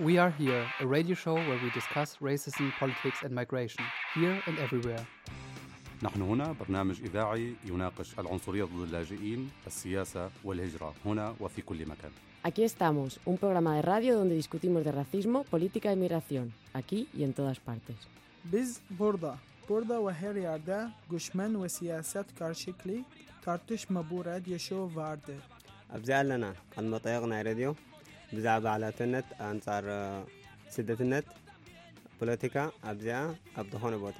We Are Here, a radio show where we discuss racism, politics and migration, here and everywhere. نحن هنا برنامج إذاعي يناقش العنصرية ضد اللاجئين، السياسة والهجرة هنا وفي كل مكان. Aquí estamos, un programa de radio donde discutimos de racismo, política y migración, aquí y en todas partes. Biz burada, burada ve her yerde göçmen ve siyaset karşılıklı tartışma bu radyo show vardı. أبزعلنا قد ما طيقنا راديو ብዛዕባ ዓላትነት ኣንጻር ስደትነት ፖለቲካ ኣብዚኣ ኣብ ዝኾነ ቦታ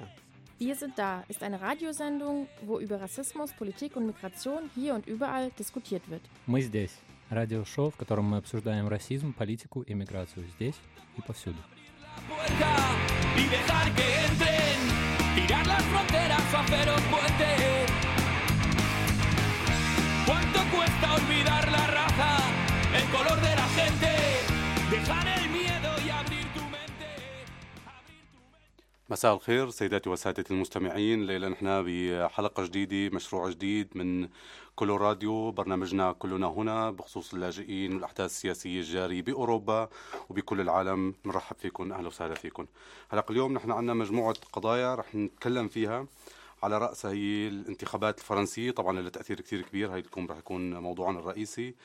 Wir sind da ist eine Radiosendung, wo über Rassismus, Politik und Migration hier und überall diskutiert wird. Мы здесь. Радиошоу, в котором мы обсуждаем расизм, политику и миграцию здесь и повсюду. y dejar que entren, tirar las fronteras o hacer un puente. ¿Cuánto cuesta olvidar la raza, el color de مساء الخير سيداتي وسادتي المستمعين. ليلة نحن بحلقة جديدة مشروع جديد من كل راديو. برنامجنا كلنا هنا بخصوص اللاجئين والأحداث السياسية الجارية بأوروبا وبكل العالم. نرحب فيكم أهلا وسهلا فيكم. حلقة اليوم نحن عندنا مجموعة قضايا رح نتكلم فيها. على رأسها هي الانتخابات الفرنسية طبعا لها تأثير كثير كبير. هاي رح يكون موضوعنا الرئيسي.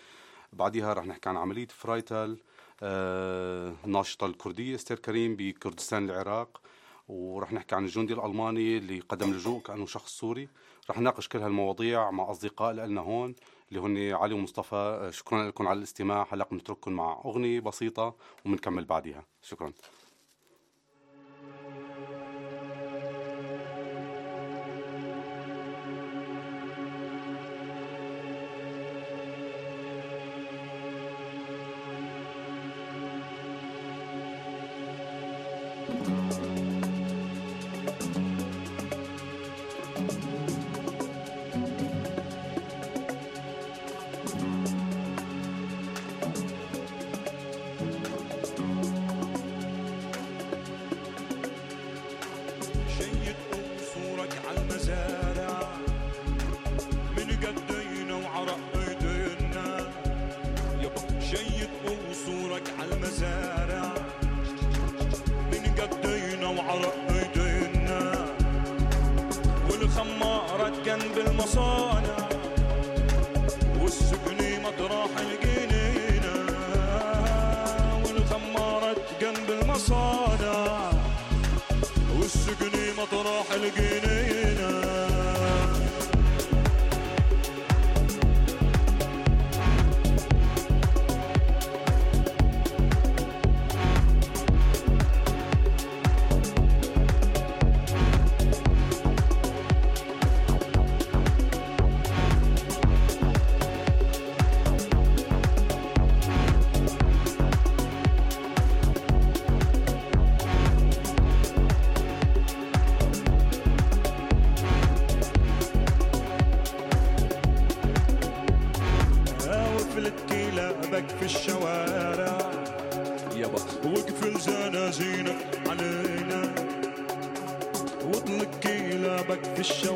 بعدها رح نحكي عن عملية فرايتال آه الناشطة الكردية إستير كريم بكردستان العراق. ورح نحكي عن الجندي الألماني اللي قدم لجوء كأنه شخص سوري. رح نناقش كل هالمواضيع مع أصدقاء لنا هون اللي هن علي ومصطفى. شكرا لكم على الاستماع. هلأ بنترككم مع أغنية بسيطة وبنكمل بعدها. شكرا.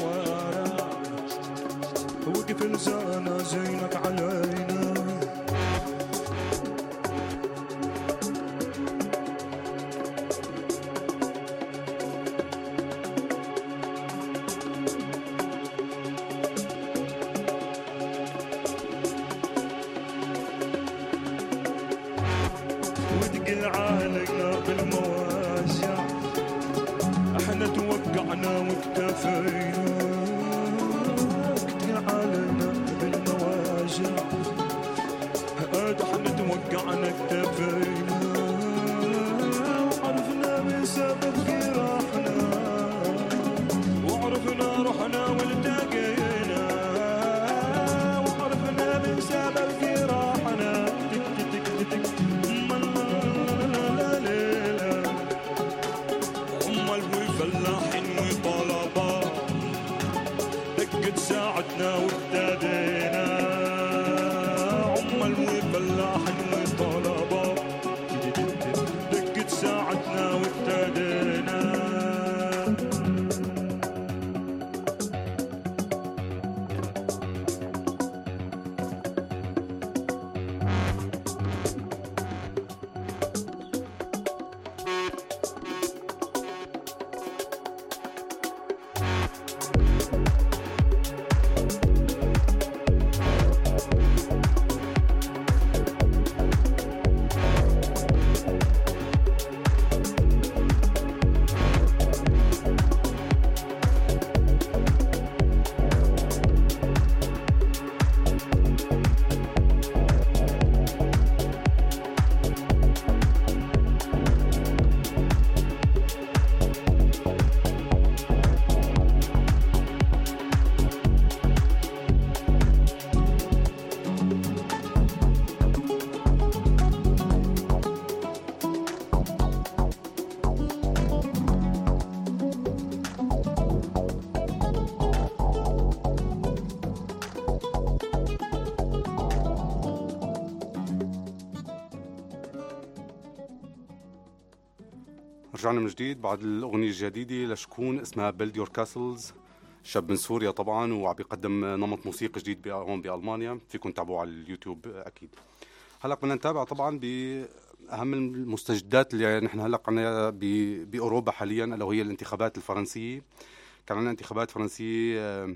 الشوارع وقفل زنازينك علينا. رجعنا من جديد بعد الأغنية الجديدة لشكون اسمها Build Your Castles شاب من سوريا طبعا وعم بيقدم نمط موسيقي جديد هون بألمانيا. فيكم تتابعوه على اليوتيوب أكيد. هلأ بدنا نتابع طبعا بأهم المستجدات اللي نحن هلأ عنا بأوروبا حاليا ألا وهي الانتخابات الفرنسية. كان عندنا انتخابات فرنسية آه،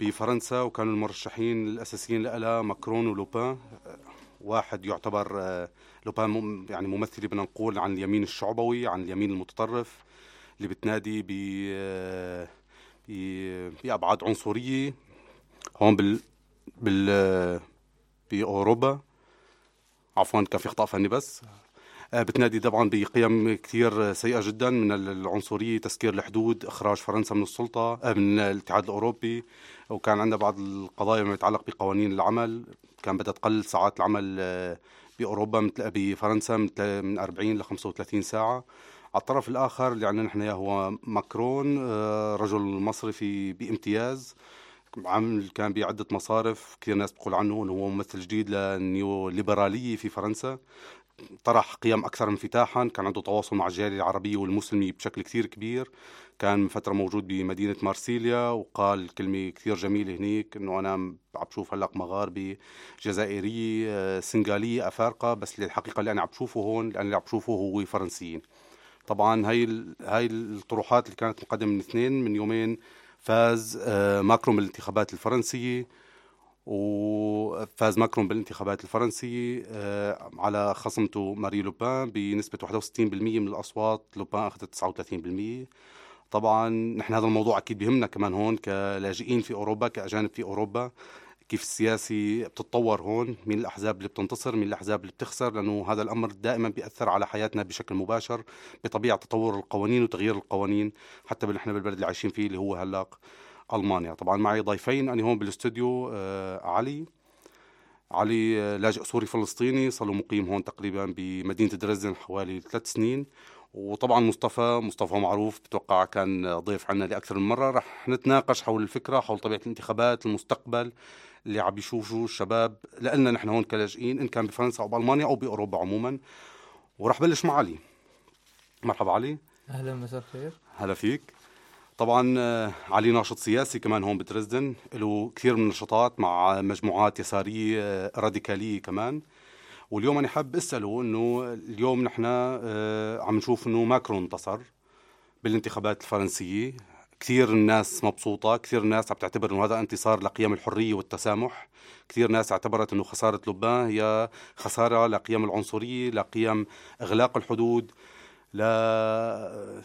بفرنسا وكانوا المرشحين الأساسيين لها ماكرون ولوبان. آه، واحد يعتبر آه، لوبان يعني ممثل بدنا نقول عن اليمين الشعبوي عن اليمين المتطرف اللي بتنادي ب آه، ب- بأبعاد عنصرية هون بال بال آه، بأوروبا. عفوا كان في خطأ فني بس. آه، بتنادي طبعا بقيم كثير سيئة جدا من العنصرية تسكير الحدود إخراج فرنسا من السلطة آه، من الاتحاد الأوروبي. وكان عندنا بعض القضايا ما يتعلق بقوانين العمل. كان بدها تقلل ساعات العمل بأوروبا مثل بفرنسا مثل من 40 ل 35 ساعة. على الطرف الآخر اللي عندنا نحن هو ماكرون آه، رجل مصرفي بامتياز. عامل كان بعدة مصارف كثير ناس بتقول عنه إنه هو ممثل جديد للنيو ليبرالية في فرنسا. طرح قيم أكثر انفتاحا كان عنده تواصل مع الجالية العربية والمسلمة بشكل كثير كبير. كان من فترة موجود بمدينة مارسيليا وقال كلمة كثير جميلة هنيك إنه أنا عم بشوف هلأ مغاربة جزائرية آه، سنغالية أفارقة بس اللي الحقيقة اللي أنا عم بشوفه هون أنا اللي عم بشوفه هو فرنسيين. طبعا هاي هاي الطروحات اللي كانت مقدمة من اثنين من يومين فاز آه، ماكرون بالانتخابات الفرنسية وفاز ماكرون بالانتخابات الفرنسية آه، على خصمته ماري لوبان بنسبة 61% من الأصوات. لوبان أخذت 39% طبعا نحن هذا الموضوع أكيد بيهمنا كمان هون كلاجئين في أوروبا كأجانب في أوروبا. كيف السياسي بتتطور هون؟ مين الأحزاب اللي بتنتصر؟ مين الأحزاب اللي بتخسر؟ لأنه هذا الأمر دائما بيأثر على حياتنا بشكل مباشر بطبيعة تطور القوانين وتغيير القوانين حتى نحن بالبلد اللي عايشين فيه اللي هو هلا ألمانيا. طبعا معي ضيفين أنا هون بالاستوديو آه علي. علي آه، لاجئ سوري فلسطيني صار له مقيم هون تقريبا بمدينة درزدن حوالي ثلاث سنين. وطبعا مصطفى مصطفى معروف بتوقع كان ضيف عنا لأكثر من مرة. رح نتناقش حول الفكرة حول طبيعة الانتخابات المستقبل اللي عم بيشوفوا الشباب. لنا نحن هون كلاجئين إن كان بفرنسا أو بألمانيا أو بأوروبا عموما. ورح بلش مع علي. مرحبا علي. أهلا مساء الخير. هلا فيك. طبعا آه، علي ناشط سياسي كمان هون بدرزدن له كثير من النشاطات مع مجموعات يسارية آه، راديكالية كمان. واليوم أنا حاب أسأله أنه اليوم نحن آه، عم نشوف أنه ماكرون انتصر بالانتخابات الفرنسية. كثير الناس مبسوطة كثير الناس عم تعتبر أنه هذا انتصار لقيم الحرية والتسامح. كثير ناس اعتبرت أنه خسارة لبنان هي خسارة لقيم العنصرية لقيم إغلاق الحدود. لا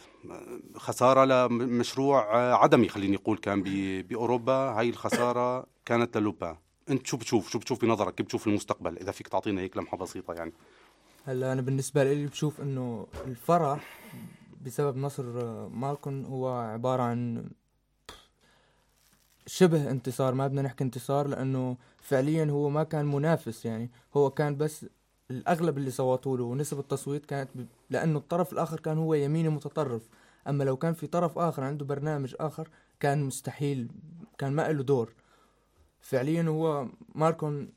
خسارة لمشروع عدمي خليني أقول كان بأوروبا. هاي الخسارة كانت للوبان أنت شو بتشوف؟ شو بتشوف بنظرك؟ كيف بتشوف المستقبل؟ إذا فيك تعطينا هيك لمحة بسيطة يعني. هلا أنا بالنسبة لي بشوف إنه الفرح بسبب نصر مالكون هو عبارة عن شبه انتصار. ما بدنا نحكي انتصار لأنه فعليا هو ما كان منافس يعني. هو كان بس الأغلب اللي صوتوا له ونسب التصويت كانت ب... لأنه الطرف الآخر كان هو يميني متطرف. أما لو كان في طرف آخر عنده برنامج آخر كان مستحيل كان ما له دور. فعليا هو ماركون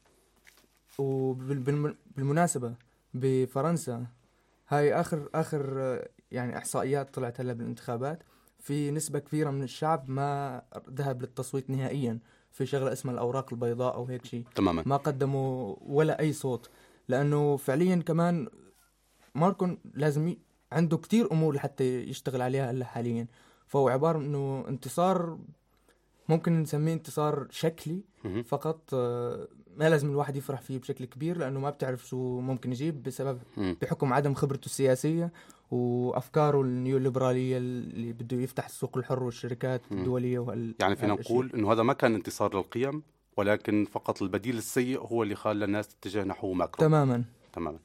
وبالمناسبة بفرنسا هاي آخر آه، يعني إحصائيات طلعت هلا بالانتخابات. في نسبة كبيرة من الشعب ما ذهب للتصويت نهائيا في شغلة اسمها الأوراق البيضاء أو هيك شيء. تماما. ما قدموا ولا أي صوت. لأنه فعليا كمان ماركون لازم ي... عنده كتير أمور لحتى يشتغل عليها هلأ حاليا فهو عبارة إنه انتصار ممكن نسميه انتصار شكلي. فقط آه، ما لازم الواحد يفرح فيه بشكل كبير لأنه ما بتعرف شو ممكن يجيب بسبب. بحكم عدم خبرته السياسية وأفكاره النيوليبرالية اللي بده يفتح السوق الحر والشركات. الدولية وهال يعني فينا. نقول إنه هذا ما كان انتصار للقيم ولكن فقط البديل السيء هو اللي خلى الناس تتجه نحو ماكرون. تماما. تماما.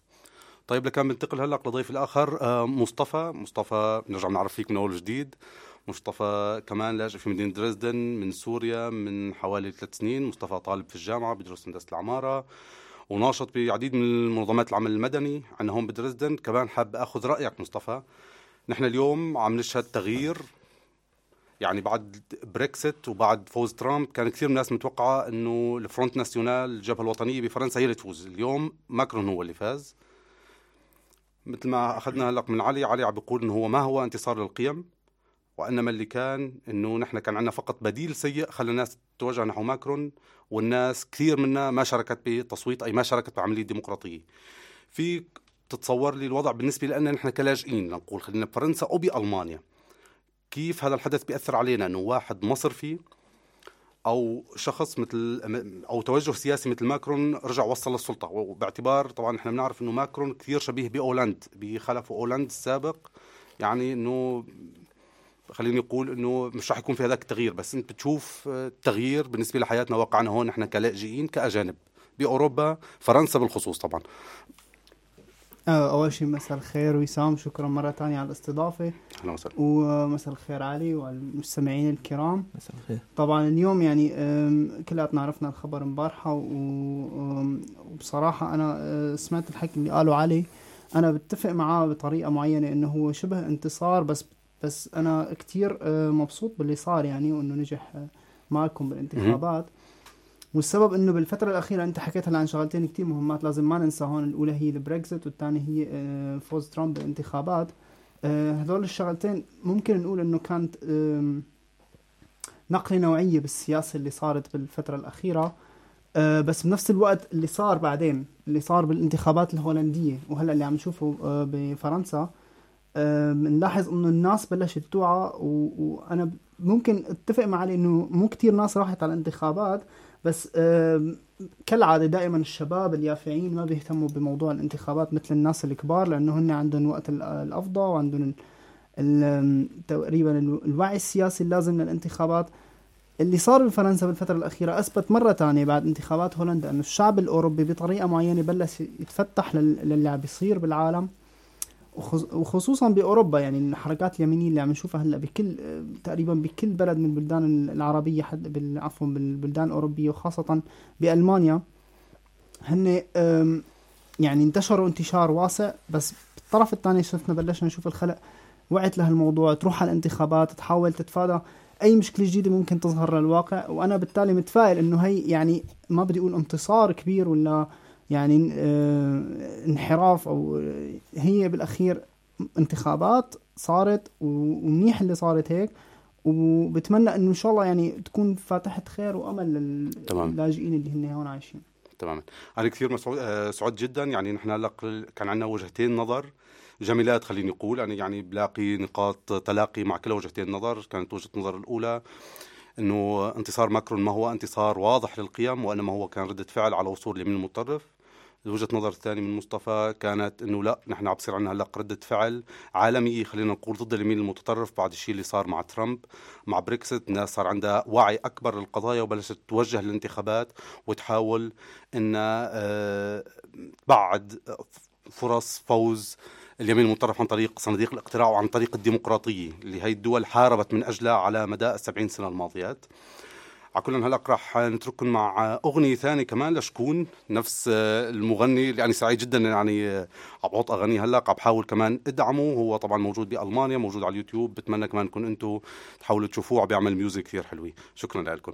طيب لكان بنتقل هلأ لضيف الآخر آه، مصطفى. مصطفى بنرجع بنعرف فيك من أول جديد مصطفى كمان لاجئ في مدينة درزدن من سوريا من حوالي ثلاث سنين. مصطفى طالب في الجامعة بدرس هندسة العمارة وناشط بعديد من منظمات العمل المدني عندنا هون بدرزدن كمان حاب أخذ رأيك مصطفى. نحن اليوم عم نشهد تغيير يعني بعد بريكسيت وبعد فوز ترامب كان كثير من الناس متوقعة إنه ال Front National الجبهة الوطنية بفرنسا هي اللي تفوز. اليوم ماكرون هو اللي فاز. مثل ما أخذنا هلا من علي علي عم بيقول إنه هو ما هو انتصار للقيم وإنما اللي كان إنه نحن كان عندنا فقط بديل سيء خلى الناس تتوجه نحو ماكرون والناس كثير منا ما شاركت بتصويت أي ما شاركت بعملية ديمقراطية. في تتصور لي الوضع بالنسبة لنا نحن كلاجئين نقول خلينا بفرنسا أو بألمانيا. كيف هذا الحدث بيأثر علينا؟ إنه واحد مصرفي أو شخص مثل أو توجه سياسي مثل ماكرون رجع وصل للسلطة. وباعتبار طبعا إحنا بنعرف إنه ماكرون كثير شبيه بأولاند بخلفه أولاند السابق. يعني إنه خليني أقول إنه مش راح يكون في هذاك التغيير بس أنت بتشوف التغيير بالنسبة لحياتنا واقعنا هون نحن كلاجئين كأجانب بأوروبا فرنسا بالخصوص طبعا. آه، أول شيء مساء الخير وسام شكرا مرة ثانية على الاستضافة. أهلا وسهلا. ومساء الخير علي والمستمعين الكرام. مساء الخير. طبعا اليوم يعني كلياتنا عرفنا الخبر امبارحة و- أم، وبصراحة أنا أه، سمعت الحكي اللي قاله علي. أنا بتفق معاه بطريقة معينة إنه هو شبه انتصار بس بس أنا كتير أه، مبسوط باللي صار يعني وإنه نجح معكم بالانتخابات. والسبب إنه بالفترة الأخيرة أنت حكيت هلا عن شغلتين كتير مهمات لازم ما ننسى هون الأولى هي البريكزت والثانيه هي آه، فوز ترامب بالانتخابات آه، هذول الشغلتين ممكن نقول إنه كانت نقلة نوعية بالسياسة اللي صارت بالفترة الأخيرة. آه، بس بنفس الوقت اللي صار بعدين اللي صار بالانتخابات الهولندية وهلأ اللي عم نشوفه بفرنسا. بنلاحظ إنه الناس بلشت توعى وأنا ممكن أتفق مع علي إنه مو كتير ناس راحت على الانتخابات بس كالعادة دائما الشباب اليافعين ما بيهتموا بموضوع الانتخابات مثل الناس الكبار لأنه هن عندهم وقت ال- الأفضى وعندهم تقريبا ال- الوعي السياسي اللازم للانتخابات. اللي صار بفرنسا بالفترة الأخيرة أثبت مرة تانية بعد انتخابات هولندا أنه الشعب الأوروبي بطريقة معينة بلش يتفتح لل- للي عم بيصير بالعالم. وخصوصا بأوروبا يعني الحركات اليمينيه اللي عم نشوفها هلأ بكل تقريبا بكل بلد من البلدان العربية حد عفوا بالبلدان الأوروبية وخاصه بألمانيا هن يعني انتشروا انتشار واسع بس بالطرف الثاني شفنا بلشنا نشوف الخلق وعت لهالموضوع تروح على الانتخابات تحاول تتفادى أي مشكلة جديدة ممكن تظهر للواقع وأنا بالتالي متفائل إنه هي يعني ما بدي أقول انتصار كبير ولا يعني آه، انحراف أو آه، هي بالأخير انتخابات صارت ومنيح اللي صارت هيك. وبتمنى إنه إن شاء الله يعني تكون فاتحة خير وأمل. للاجئين اللي هن هون عايشين. تماما أنا كثير مسعود آه، سعود جدا. يعني نحن هلأ كان عندنا وجهتين نظر جميلات خليني أقول. أنا يعني بلاقي نقاط تلاقي مع كلا وجهتين نظر. كانت وجهة النظر الأولى إنه انتصار ماكرون ما هو انتصار واضح للقيم وإنما هو كان ردة فعل على وصول اليمين المتطرف. وجهة نظر الثانية من مصطفى كانت إنه لا نحن عم بصير عندنا هلا رده فعل عالميه خلينا نقول ضد اليمين المتطرف بعد الشيء اللي صار مع ترامب. مع بريكسيت الناس صار عندها وعي أكبر للقضايا وبلشت توجه للانتخابات وتحاول انها آه، تبعد فرص فوز اليمين المتطرف عن طريق صناديق الاقتراع وعن طريق الديمقراطية اللي هي الدول حاربت من أجلها على مدى السبعين سنة الماضيات. على كل هلأ راح نترككم مع أغنية ثانية كمان لشكون؟ نفس المغني اللي أنا سعيد جدا يعني عم بحط أغانيه هلأ عم بحاول كمان إدعمه. هو طبعا موجود بألمانيا موجود على اليوتيوب. بتمنى كمان كون أنتم تحاولوا تشوفوه عم بيعمل ميوزك كثير حلوة. شكرا لكم.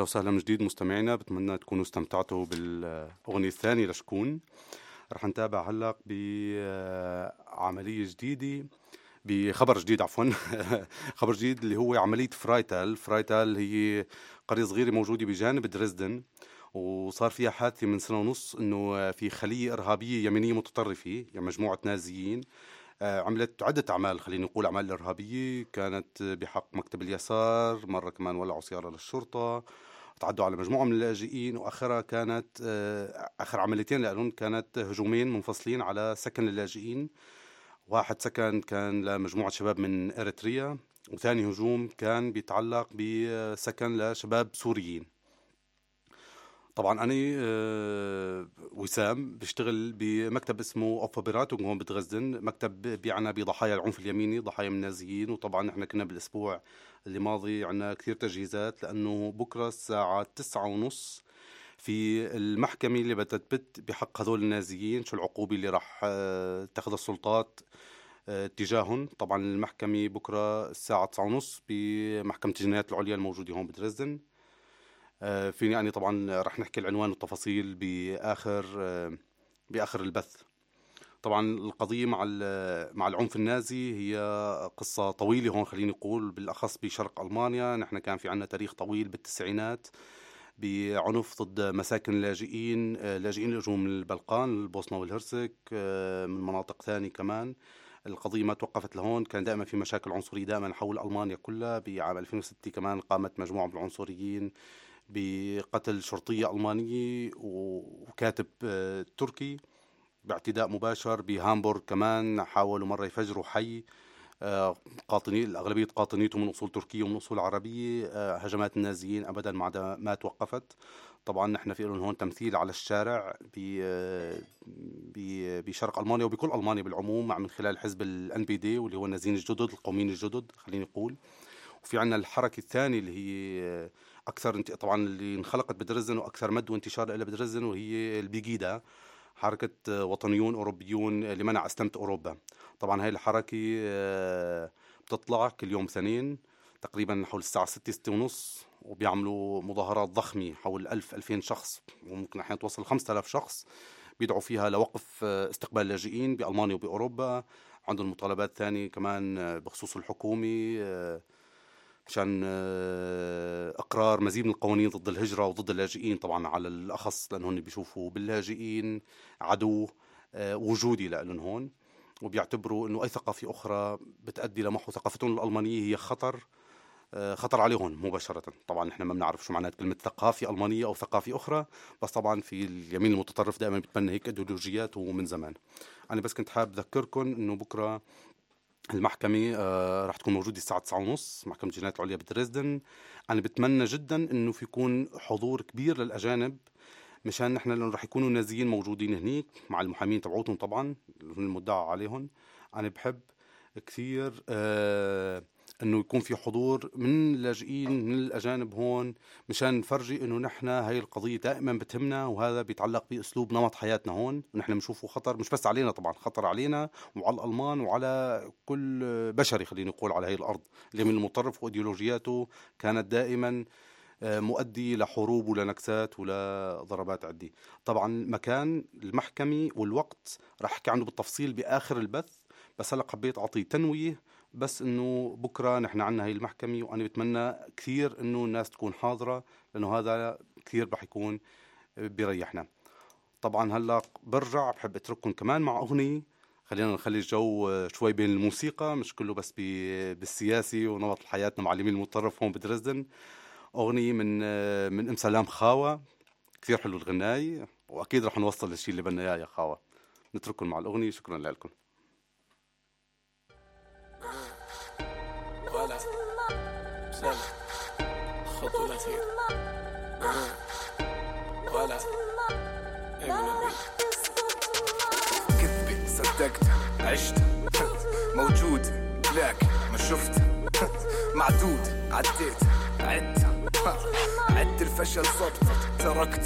أهلا وسهلا من جديد مستمعينا بتمنى تكونوا استمتعتوا بالأغنية الثانية لشكون. رح نتابع هلا بعملية جديدة بخبر جديد عفوا. خبر جديد اللي هو عملية فرايتال فرايتال هي قرية صغيرة موجودة بجانب دريسدن وصار فيها حادثة من سنة ونص إنه في خلية إرهابية يمينية متطرفة يعني مجموعة نازيين آه، عملت عدة أعمال خلينا نقول أعمال إرهابية كانت بحق مكتب اليسار مرة كمان ولعوا سيارة للشرطة تعدوا على مجموعة من اللاجئين وآخرها كانت آه، آخر عمليتين لهم كانت هجومين منفصلين على سكن اللاجئين واحد سكن كان لمجموعة شباب من إريتريا وثاني هجوم كان بيتعلق بسكن لشباب سوريين. طبعا أنا آه، وسام بشتغل بمكتب اسمه اوفابيراتو هون بتغزن. مكتب بيعنى بضحايا العنف اليميني ضحايا من النازيين وطبعا إحنا كنا بالأسبوع اللي ماضي عندنا كثير تجهيزات لأنه بكرة الساعة تسعة ونص في المحكمة اللي بتثبت بحق هذول النازيين. شو العقوبة اللي راح آه، تاخذها السلطات آه، تجاههم طبعا المحكمة بكرة الساعة تسعة ونص بمحكمة الجنايات العليا الموجودة هون بدرزدن فيني يعني طبعا رح نحكي العنوان والتفاصيل بآخر آه، بآخر البث. طبعا القضية مع مع العنف النازي هي قصة طويلة هون خليني أقول بالأخص بشرق ألمانيا. نحن كان في عندنا تاريخ طويل بالتسعينات بعنف ضد مساكن اللاجئين آه، لاجئين اللي من البلقان البوسنة والهرسك من مناطق ثانية كمان. القضية ما توقفت لهون. كان دائما في مشاكل عنصرية دائما حول ألمانيا كلها. بعام 2006 كمان قامت مجموعة من العنصريين بقتل شرطية ألمانية وكاتب آه، تركي باعتداء مباشر بهامبورغ كمان حاولوا مرة يفجروا حي آه، قاطني الأغلبية قاطنيته من أصول تركية ومن أصول عربية آه، هجمات النازيين أبدا ما ما توقفت. طبعا نحن في لهم هون تمثيل على الشارع بشرق ألمانيا وبكل ألمانيا بالعموم من خلال حزب الان بي دي واللي هو النازيين الجدد القوميين الجدد خليني أقول. وفي عندنا الحركة الثانية اللي هي أكثر انت طبعا اللي انخلقت بدرزن وأكثر مد وانتشار لها بدرزن وهي البيجيدا حركة وطنيون أوروبيون لمنع أسلمة أوروبا. طبعا هاي الحركة آه، بتطلع كل يوم اثنين تقريبا حول الساعة ستة ستة ونص وبيعملوا مظاهرات ضخمة حول ألف ألفين شخص وممكن أحيانا توصل خمسة آلاف شخص بيدعوا فيها لوقف آه، استقبال اللاجئين بألمانيا وبأوروبا. عندهم مطالبات ثانية كمان آه، بخصوص الحكومة مشان آه، إقرار مزيد من القوانين ضد الهجرة وضد اللاجئين طبعا على الأخص لانهم بيشوفوا باللاجئين عدو آه، وجودي لهم هون وبيعتبروا إنه أي ثقافة أخرى بتؤدي لمحو ثقافتهم الألمانية هي خطر آه، خطر عليهم مباشرة. طبعا نحن ما بنعرف شو معنات كلمة ثقافة ألمانية أو ثقافة أخرى بس طبعا في اليمين المتطرف دائما بيتبنى هيك أيديولوجيات ومن زمان. أنا بس كنت حابب أذكركم أنه بكرة المحكمة آه راح تكون موجودة الساعة 9:30 محكمة الجنايات العليا بدريسدن. أنا بتمنى جدا إنه في يكون حضور كبير للأجانب مشان نحن لأنه راح يكونوا نازيين موجودين هنيك مع المحامين تبعوتهم طبعا المدعى عليهم. أنا بحب كثير آه إنه يكون في حضور من اللاجئين من الأجانب هون مشان نفرجي إنه نحن هاي القضية دائما بتهمنا وهذا بيتعلق بأسلوب نمط حياتنا هون. ونحن بنشوفه خطر مش بس علينا طبعا خطر علينا وعلى الألمان وعلى كل بشري خلينا نقول على هاي الأرض. اللي من المتطرف وإيديولوجياته كانت دائما آه، مؤدي لحروب ولنكسات ولضربات عدي. طبعا مكان المحكمة والوقت راح أحكي عنه بالتفصيل بآخر البث بس هلأ حبيت أعطي تنوية بس إنه بكرة نحن عندنا هي المحكمة وأنا بتمنى كثير إنه الناس تكون حاضرة لأنه هذا كثير رح يكون بيريحنا. طبعا هلأ برجع بحب أترككم كمان مع أغنية. خلينا نخلي الجو شوي بين الموسيقى مش كله بس بالسياسي ونمط حياتنا مع اليمين المتطرف هون بدرزدن أغنية من من أم سلام خاوة. كثير حلو الغناي وأكيد رح نوصل للشيء اللي بدنا إياه يا خاوة. نترككم مع الأغنية شكرا لكم. عشت. موجود. لك. ما شفت. معدود. عديت. عدت. عد الفشل صبت تركت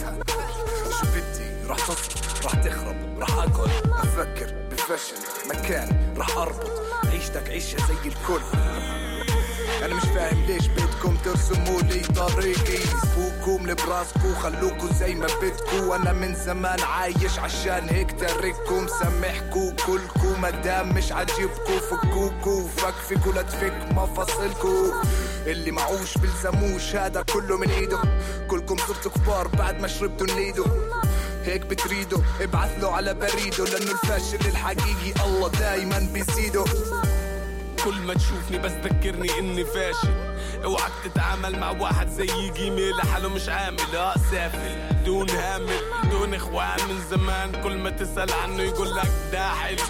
شو بدي؟ راح تصبر راح تخرب. راح اقعد أفكر بفشل. مكان. راح أربط. عيشتك عيشة زي الكل. أنا مش فاهم ليش بدكم ترسموا لي طريقي. سبوكم لبراسكو خلوكوا زي ما بدكو أنا من زمان عايش عشان هيك ترككم. سامحكو كلكو مدام مش عاجبكو فكوكو. فكفكو لا تفك مفاصلكو اللي معوش بلزموش هذا كله من إيده. كلكم صرتوا كبار بعد ما شربتوا النيدو. هيك بتريدوا؟ ابعث له على بريده لأنه الفاشل الحقيقي الله دايما بيزيده كل ما تشوفني بس ذكرني إني فاشل. اوعك تتعامل مع واحد زي جيمي لحاله مش عامل. آه سافل. دون هامل. دون إخوان. من زمان كل ما تسأل عنه يقول لك ده حلو.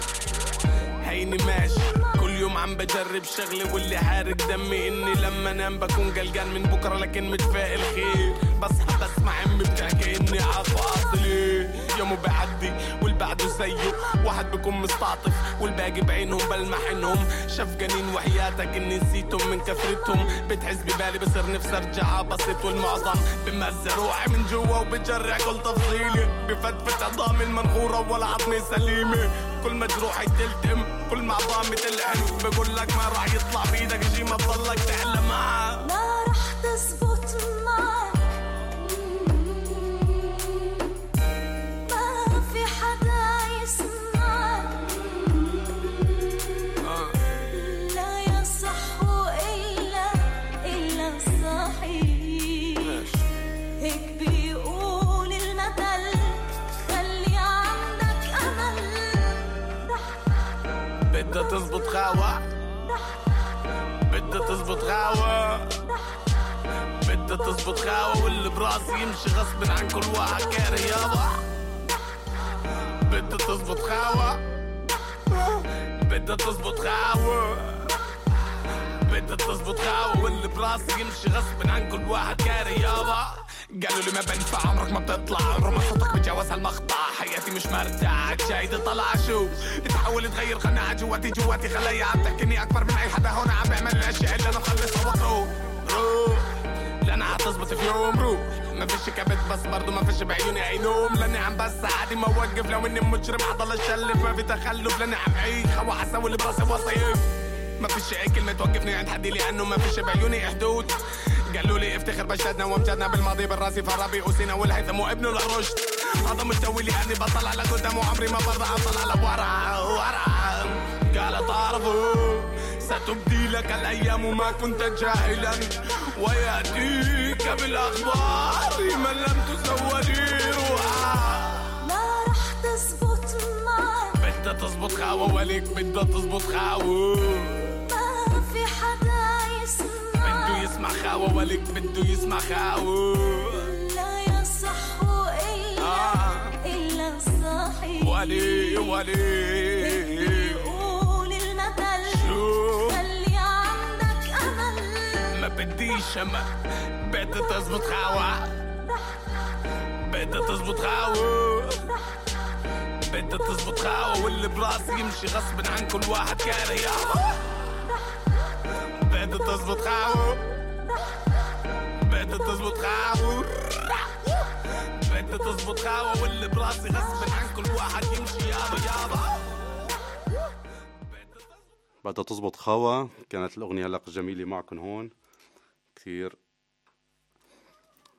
هيني ماشي. كل يوم عم بجرب شغلة واللي حارق دمي إني لما أنام بكون قلقان من بكرة لكن متفائل خير. بصحى بسمع أمي بتحكي إني عفو اصلي يومه بعدي والبعده زيه. واحد بكون مستعطف والباقي بعينهم بلمح انهم شفقانين وحياتك إني نسيتهم من كثرتهم. بتحس ببالي بصير نفسي أرجع بسيط. والمعظم بمزع روحي من جوا وبجرع كل تفصيلي بفتفت عظامي المنخورة ولا عظمي سليمة. كل ما جروحي تلتم كل ما عظامي تلحن بقول لك ما راح يطلع بإيدك شي ما تضلك تعلم. معاه ما رح تزبط تزبط خاوة. بدها تزبط خاوة. بدها تزبط خاوة واللي براسي يمشي غصب عن كل واحد كاره يابا بدها تزبط خاوة. بدها تزبط خاوة. بدها تزبط خاوة واللي براسي يمشي غصب عن كل واحد كاره يابا قالوا لي ما بنفع عمرك ما بتطلع. رمى صوتك بتجاوز هالمقطع حياتي مش مرتاح. جاي طلع شو؟ تحاول تغير قناعة جواتي جواتي خليها عم تحكيني أكبر من أي حدا. هون عم بيعمل الأشياء اللي أنا مخلصها وقته روح. لأنا حتزبط في يوم. روح. ما فيش كبت بس برضو ما فيش بعيوني أي نوم. لأني عم بس عادي ما اوقف لو إني مجرم حضل اشلف ما في تخلف. لأني عم عيش هوا حسوي اللي براسي وصيف. ما فيش أي كلمة توقفني عند حدي لأنه ما فيش بعيوني حدود. قالوا لي افتخر بجدادنا وامجادنا بالماضي بالراسي فرابي وسينا والهيثم وابنه للرشد هذا مستوي لاني بطلع لقدام وعمري ما برضى أطلع لورا ورا قال تعرفوا ستبدي لك الأيام وما كنت جاهلا. ويأتيك بالأخبار من لم تزودي ما بدها تزبط خاوة وليك بدها تزبط خاوة. ما في حدا يسمع خاوة وليك بده يسمع خاوة. لا يصح إلا إلا الصحيح. ولي ولي بيقول المثل. شو؟ خلي عندك أمل. ما بديش امل بدها تزبط خاوة. بدها تزبط خاوة. بدها تزبط خاوة واللي براسي يمشي غصب عن كل واحد كاره يابا عن كل واحد يمشي يابا يابا بدها تزبط خاوة. كانت الأغنية هلق جميلة معكم هون. كثير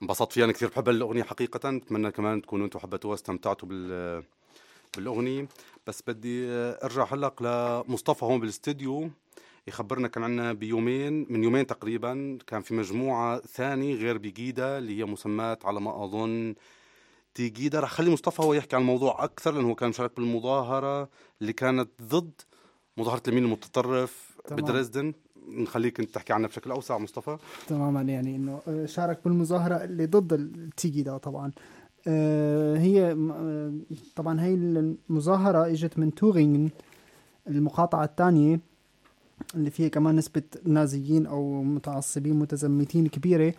انبسطت فيها. أنا كثير بحب الأغنية حقيقة. بتمنى كمان تكونوا أنتم حبيتوها استمتعتوا بال بالأغنية. بس بدي أرجع هلق لمصطفى هون بالاستديو يخبرنا كان عنا بيومين من يومين تقريبا كان في مجموعة ثاني غير بيجيدا اللي هي مسمات على ما أظن تيجيدا. رح خلي مصطفى هو يحكي عن الموضوع أكثر لأنه هو كان مشارك بالمظاهرة اللي كانت ضد مظاهرة اليمين المتطرف تمام. بدريسدن نخليك أنت تحكي عنها بشكل أوسع مصطفى. تماما يعني إنه آه، شارك بالمظاهرة اللي ضد التيجي ده طبعا. آه، هي آه، طبعا هي المظاهرة إجت من توغينغن المقاطعة الثانية. اللي فيها كمان نسبة نازيين أو متعصبين متزمتين كبيرة.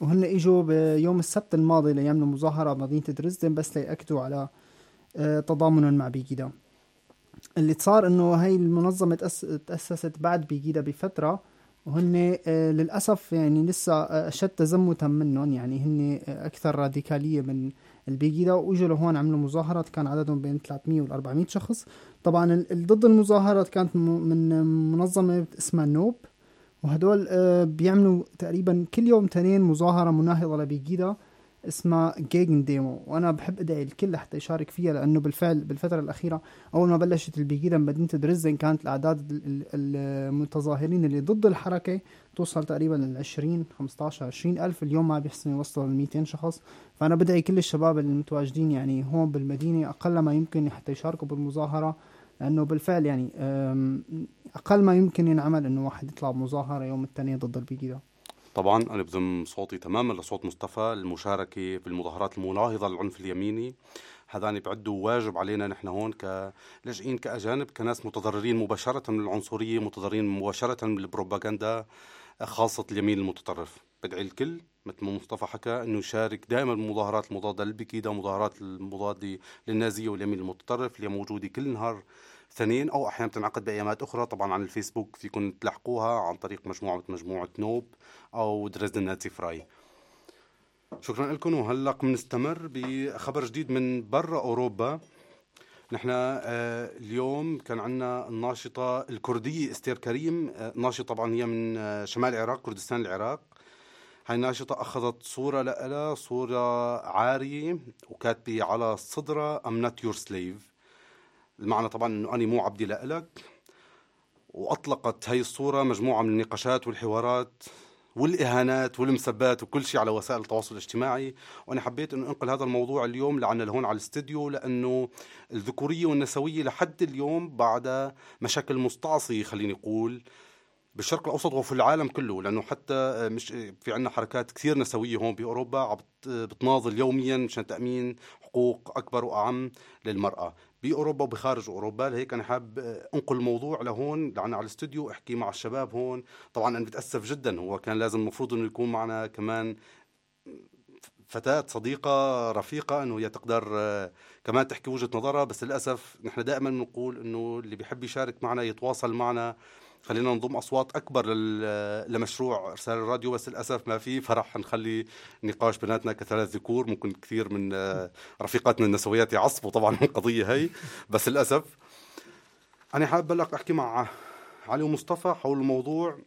وهن إجوا بيوم السبت الماضي ليعملوا مظاهره بمدينه دريسدن بس ليأكدوا على آه، تضامنهم مع بيجيدا. اللي صار إنه هاي المنظمة تأس- تأسست بعد بيجيدا بفترة. وهن آه، للأسف يعني لسه آه، أشد تزمتا منهم. يعني هن أكثر راديكالية من البيجيدا. وإجوا لهون عملوا مظاهرات كان عددهم بين 300 وال 400 شخص. طبعا ضد المظاهرات كانت من منظمة اسمها نوب وهدول آه، بيعملوا تقريبا كل يوم تنين مظاهرة مناهضة لبيجيدا. اسمها جيجن ديمو. وأنا بحب أدعي الكل حتى يشارك فيها لأنه بالفعل بالفترة الأخيرة أول ما بلشت البيجيدا بمدينه درزدن كانت الأعداد ال- ال- المتظاهرين اللي ضد الحركة توصل تقريبا ل 20 15 20 ألف. اليوم ما بيحسنوا يوصلوا ل 200 شخص. فأنا بدعي كل الشباب المتواجدين يعني هون بالمدينة أقل ما يمكن حتى يشاركوا بالمظاهرة لأنه بالفعل يعني أقل ما يمكن ينعمل إنه واحد يطلع بمظاهرة يوم التانية ضد البيجيدا. طبعا أنا بضم صوتي تماما لصوت مصطفى المشاركه بالمظاهرات المناهضه للعنف اليميني. هذان بيعدوا واجب علينا نحن هون كلاجئين كأجانب كناس متضررين مباشرة من العنصرية متضررين مباشرة من البروباغندا خاصة اليمين المتطرف. بدعي الكل مثل ما مصطفى حكى إنه يشارك دائما بالمظاهرات المضادة للبكيدا مظاهرات المضادة للنازية واليمين المتطرف اللي موجوده كل نهار اثنين أو أحيانا تنعقد بأيامات أخرى طبعا على الفيسبوك فيكم تلاحقوها عن طريق مجموعه مجموعة NOPE أو Dresden Nazifrei. شكرا لكم وهلا بنستمر بخبر جديد من برا أوروبا. نحن آه، اليوم كان عندنا الناشطة الكردية إستير كريم آه، ناشطة طبعا هي من آه، شمال العراق كردستان العراق. هاي الناشطة أخذت صورة لها صورة عارية وكاتبة على صدرها I'm not your slave. المعنى طبعا أنه أنا مو عبدي لإلك. وأطلقت هاي الصورة مجموعة من النقاشات والحوارات والإهانات والمسبات وكل شيء على وسائل التواصل الاجتماعي. وأنا حبيت إنه أنقل هذا الموضوع اليوم لعنا لهون على الاستديو لأنه الذكورية والنسوية لحد اليوم بعد مشاكل مستعصية خليني أقول بالشرق الأوسط وفي العالم كله. لأنه حتى مش في عندنا حركات كثير نسوية هون بأوروبا عم بت- بتناضل يوميا مشان تأمين حقوق أكبر وأعم للمرأة. بأوروبا وبخارج أوروبا لهيك أنا حابب أنقل الموضوع لهون لعنا على الاستوديو أحكي مع الشباب هون. طبعا أنا بتاسف جدا هو كان لازم المفروض إنه يكون معنا كمان فتاة صديقة رفيقة إنه هي تقدر كمان تحكي وجهة نظرها بس للأسف نحن دائما بنقول إنه اللي بيحب يشارك معنا يتواصل معنا. خلينا نضم أصوات أكبر لمشروع إرسال الراديو بس للأسف ما في فرح نخلي نقاش بيناتنا كثلاث ذكور ممكن كثير من آه، رفيقاتنا النسويات يعصبوا طبعا من القضية هي بس للأسف. أنا حابب هلا أحكي مع علي ومصطفى حول الموضوع.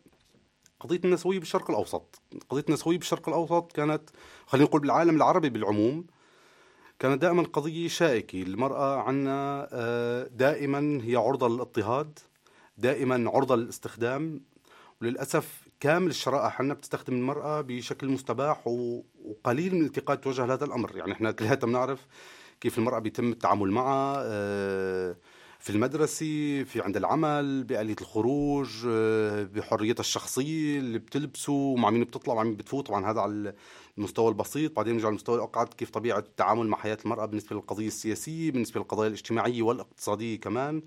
قضية النسويه بالشرق الأوسط. قضية النسويه بالشرق الأوسط كانت خلينا نقول بالعالم العربي بالعموم كانت دائما قضية شائكة. المرأة عنا آه، دائما هي عرضة للاضطهاد دائما عرضة للاستخدام. وللأسف كامل الشرائح عنا بتستخدم المرأة بشكل مستباح وقليل من الالتقاء توجه لهذا الأمر. يعني إحنا كلياتنا بنعرف كيف المرأة بيتم التعامل معها آه، في المدرسة في عند العمل بآلية الخروج آه، بحريتها الشخصية اللي بتلبسه مع مين بتطلع مع مين بتفوت طبعا هذا على المستوى البسيط. بعدين نرجع المستوى الأقعد كيف طبيعة التعامل مع حياة المرأة بالنسبة للقضية السياسية بالنسبة للقضايا الاجتماعية والاقتصادية كمان.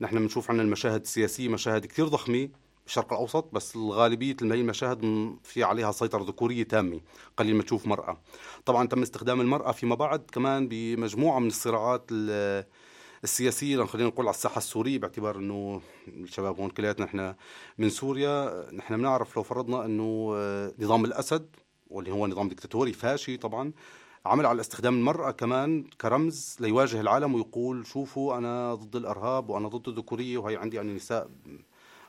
نحن بنشوف عنا المشاهد السياسية مشاهد كثير ضخمة بالشرق الأوسط بس الغالبية المشاهد في عليها سيطرة ذكورية تامة قليل ما تشوف مرأة. طبعا تم استخدام المرأة فيما بعد كمان بمجموعة من الصراعات ال- السياسية لأن خلينا نقول على الساحة السورية باعتبار أنه الشباب هون كلياتنا نحن من سوريا. نحن بنعرف لو فرضنا أنه آه، نظام الأسد واللي هو نظام ديكتاتوري فاشي طبعا عمل على استخدام المرأة كمان كرمز ليواجه العالم ويقول شوفوا أنا ضد الإرهاب وأنا ضد الذكورية وهي عندي أنا نساء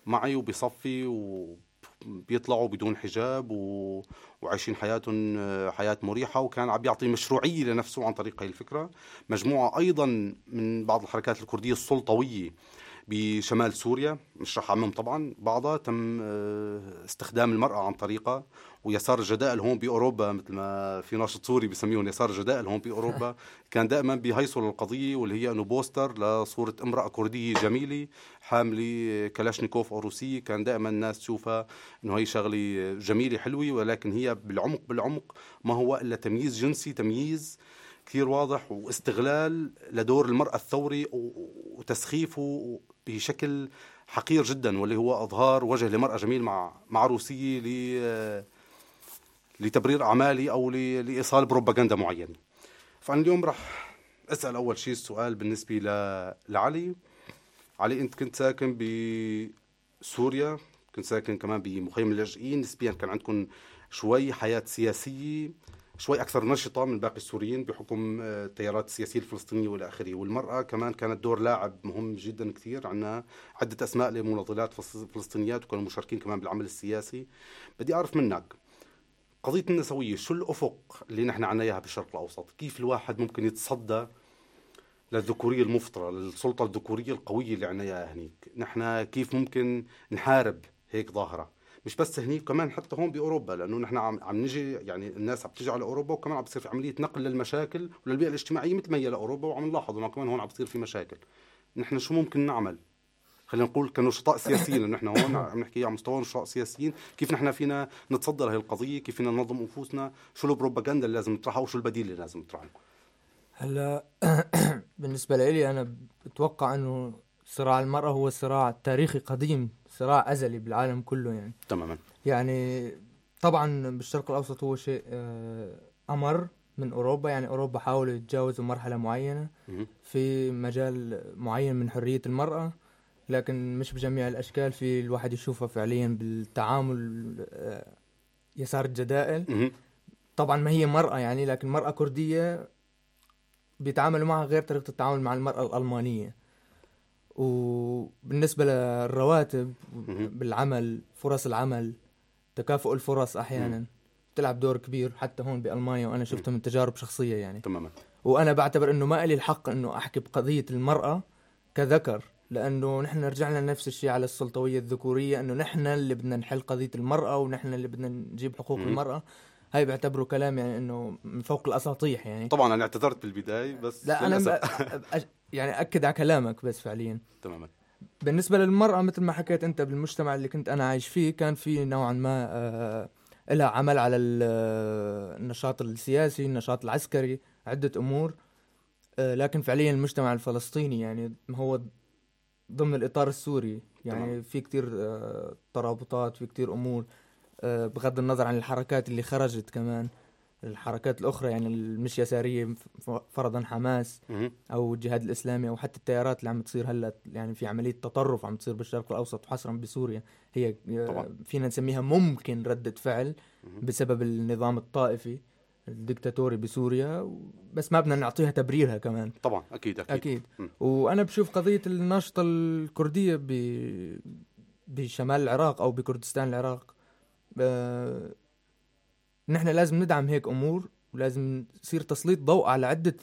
معي وبصفي وبيطلعوا بدون حجاب و... وعايشين حياتهم حياة مريحة وكان عم يعطي مشروعية لنفسه عن طريق هاي الفكرة. مجموعة أيضا من بعض الحركات الكردية السلطوية بشمال سوريا مش رح أعمم طبعا. بعضها تم آه، استخدام المرأة عن طريقها ويسار الجدائل هون بأوروبا مثل ما في ناشط سوري بيسميهم يسار الجدائل هون بأوروبا. كان دائما بيهيصوا للقضية واللي هي أنه بوستر لصورة امرأة كردية جميلة حاملة كلاشنيكوف أو روسية. كان دائما الناس تشوفها أنه هي شغلة جميلة حلوة ولكن هي بالعمق بالعمق ما هو إلا تمييز جنسي تمييز كثير واضح واستغلال لدور المرأة الثوري وتسخيفه بشكل حقير جدا واللي هو أظهار وجه لمرأة جميل مع مع روسية ل لتبرير أعمالي أو لإيصال بروباغندا معينة. فأنا اليوم راح أسأل أول شيء السؤال بالنسبة ل... لعلي. علي أنت كنت ساكن بسوريا، كنت ساكن كمان بمخيم اللاجئين، نسبيا كان عندكم شوي حياة سياسية شوي أكثر نشطة من باقي السوريين بحكم آه، التيارات السياسية الفلسطينية والى آخره. والمرأة كمان كانت دور لاعب مهم جدا كثير. عندنا عدة أسماء لمناضلات فلس- فلسطينيات وكانوا مشاركين كمان بالعمل السياسي. بدي أعرف منك قضية النسوية شو الأفق اللي نحن عنا اياها بالشرق الأوسط؟ كيف الواحد ممكن يتصدى للذكورية المفطره للسلطة الذكورية القوية اللي عنا اياها هنيك؟ نحن كيف ممكن نحارب هيك ظاهرة؟ مش بس هنيك كمان حتى هون بأوروبا لأنه نحن عم عم نجي يعني الناس عم تجي على أوروبا وكمان عم بصير في عملية نقل للمشاكل وللبيئة الاجتماعية مثل ما هي لأوروبا وعم نلاحظ إنه كمان هون عم بصير في مشاكل. نحن شو ممكن نعمل؟ خلينا نقول كنشطاء سياسيين لأنه نحن هون عم نحكي على مستوى نشطاء سياسيين. كيف نحن فينا نتصدى لهي القضية؟ كيف فينا ننظم انفسنا شو البروباغندا اللي لازم نطرحها وشو البديل اللي لازم نطرحه هلأ بالنسبة لي أنا بتوقع إنه صراع المرأة هو صراع تاريخي قديم. صراع أزلي بالعالم كله يعني. تماما. يعني طبعا بالشرق الأوسط هو شيء آه، أمر من أوروبا. يعني أوروبا حاولوا يتجاوزوا مرحلة معينة مهم. في مجال معين من حرية المرأة لكن مش بجميع الأشكال. في الواحد يشوفها فعليا بالتعامل آه، يسار الجدائل. طبعا ما هي مرأة يعني لكن مرأة كردية بيتعاملوا معها غير طريقة التعامل مع المرأة الألمانية. وبالنسبة للرواتب بالعمل فرص العمل تكافؤ الفرص أحيانا. بتلعب دور كبير حتى هون بألمانيا وأنا شفته من تجارب شخصية يعني. تماما. وأنا بعتبر إنه ما إلي الحق إنه أحكي بقضية المرأة كذكر لأنه نحن رجعنا لنفس الشيء على السلطوية الذكورية إنه نحن اللي بدنا نحل قضية المرأة ونحن اللي بدنا نجيب حقوق مم. المرأة. هاي بعتبره كلام يعني إنه من فوق الأساطيح يعني. طبعا أنا اعتذرت بالبداية بس لا أنا يعني أكد على كلامك بس فعليا. تماما. بالنسبة للمرأة مثل ما حكيت أنت بالمجتمع اللي كنت أنا عايش فيه كان في نوعا ما آه، لها عمل على آه، النشاط السياسي النشاط العسكري عدة أمور. آه، لكن فعليا المجتمع الفلسطيني يعني هو ضمن الإطار السوري. يعني تمام. في كتير آه، ترابطات في كتير أمور بغض النظر عن الحركات اللي خرجت كمان. الحركات الأخرى يعني المش يسارية فرضا حماس. أو الجهاد الإسلامي أو حتى التيارات اللي عم تصير هلأ يعني في عملية تطرف عم تصير بالشرق الأوسط وحصرا بسوريا هي آه، طبعاً. فينا نسميها ممكن ردة فعل. بسبب النظام الطائفي الدكتاتوري بسوريا بس ما بدنا نعطيها تبريرها كمان طبعا أكيد أكيد, مم. وأنا بشوف قضية الناشطة الكردية ب... بشمال العراق أو بكردستان العراق نحن لازم ندعم هيك أمور ولازم يصير تسليط ضوء على عدة.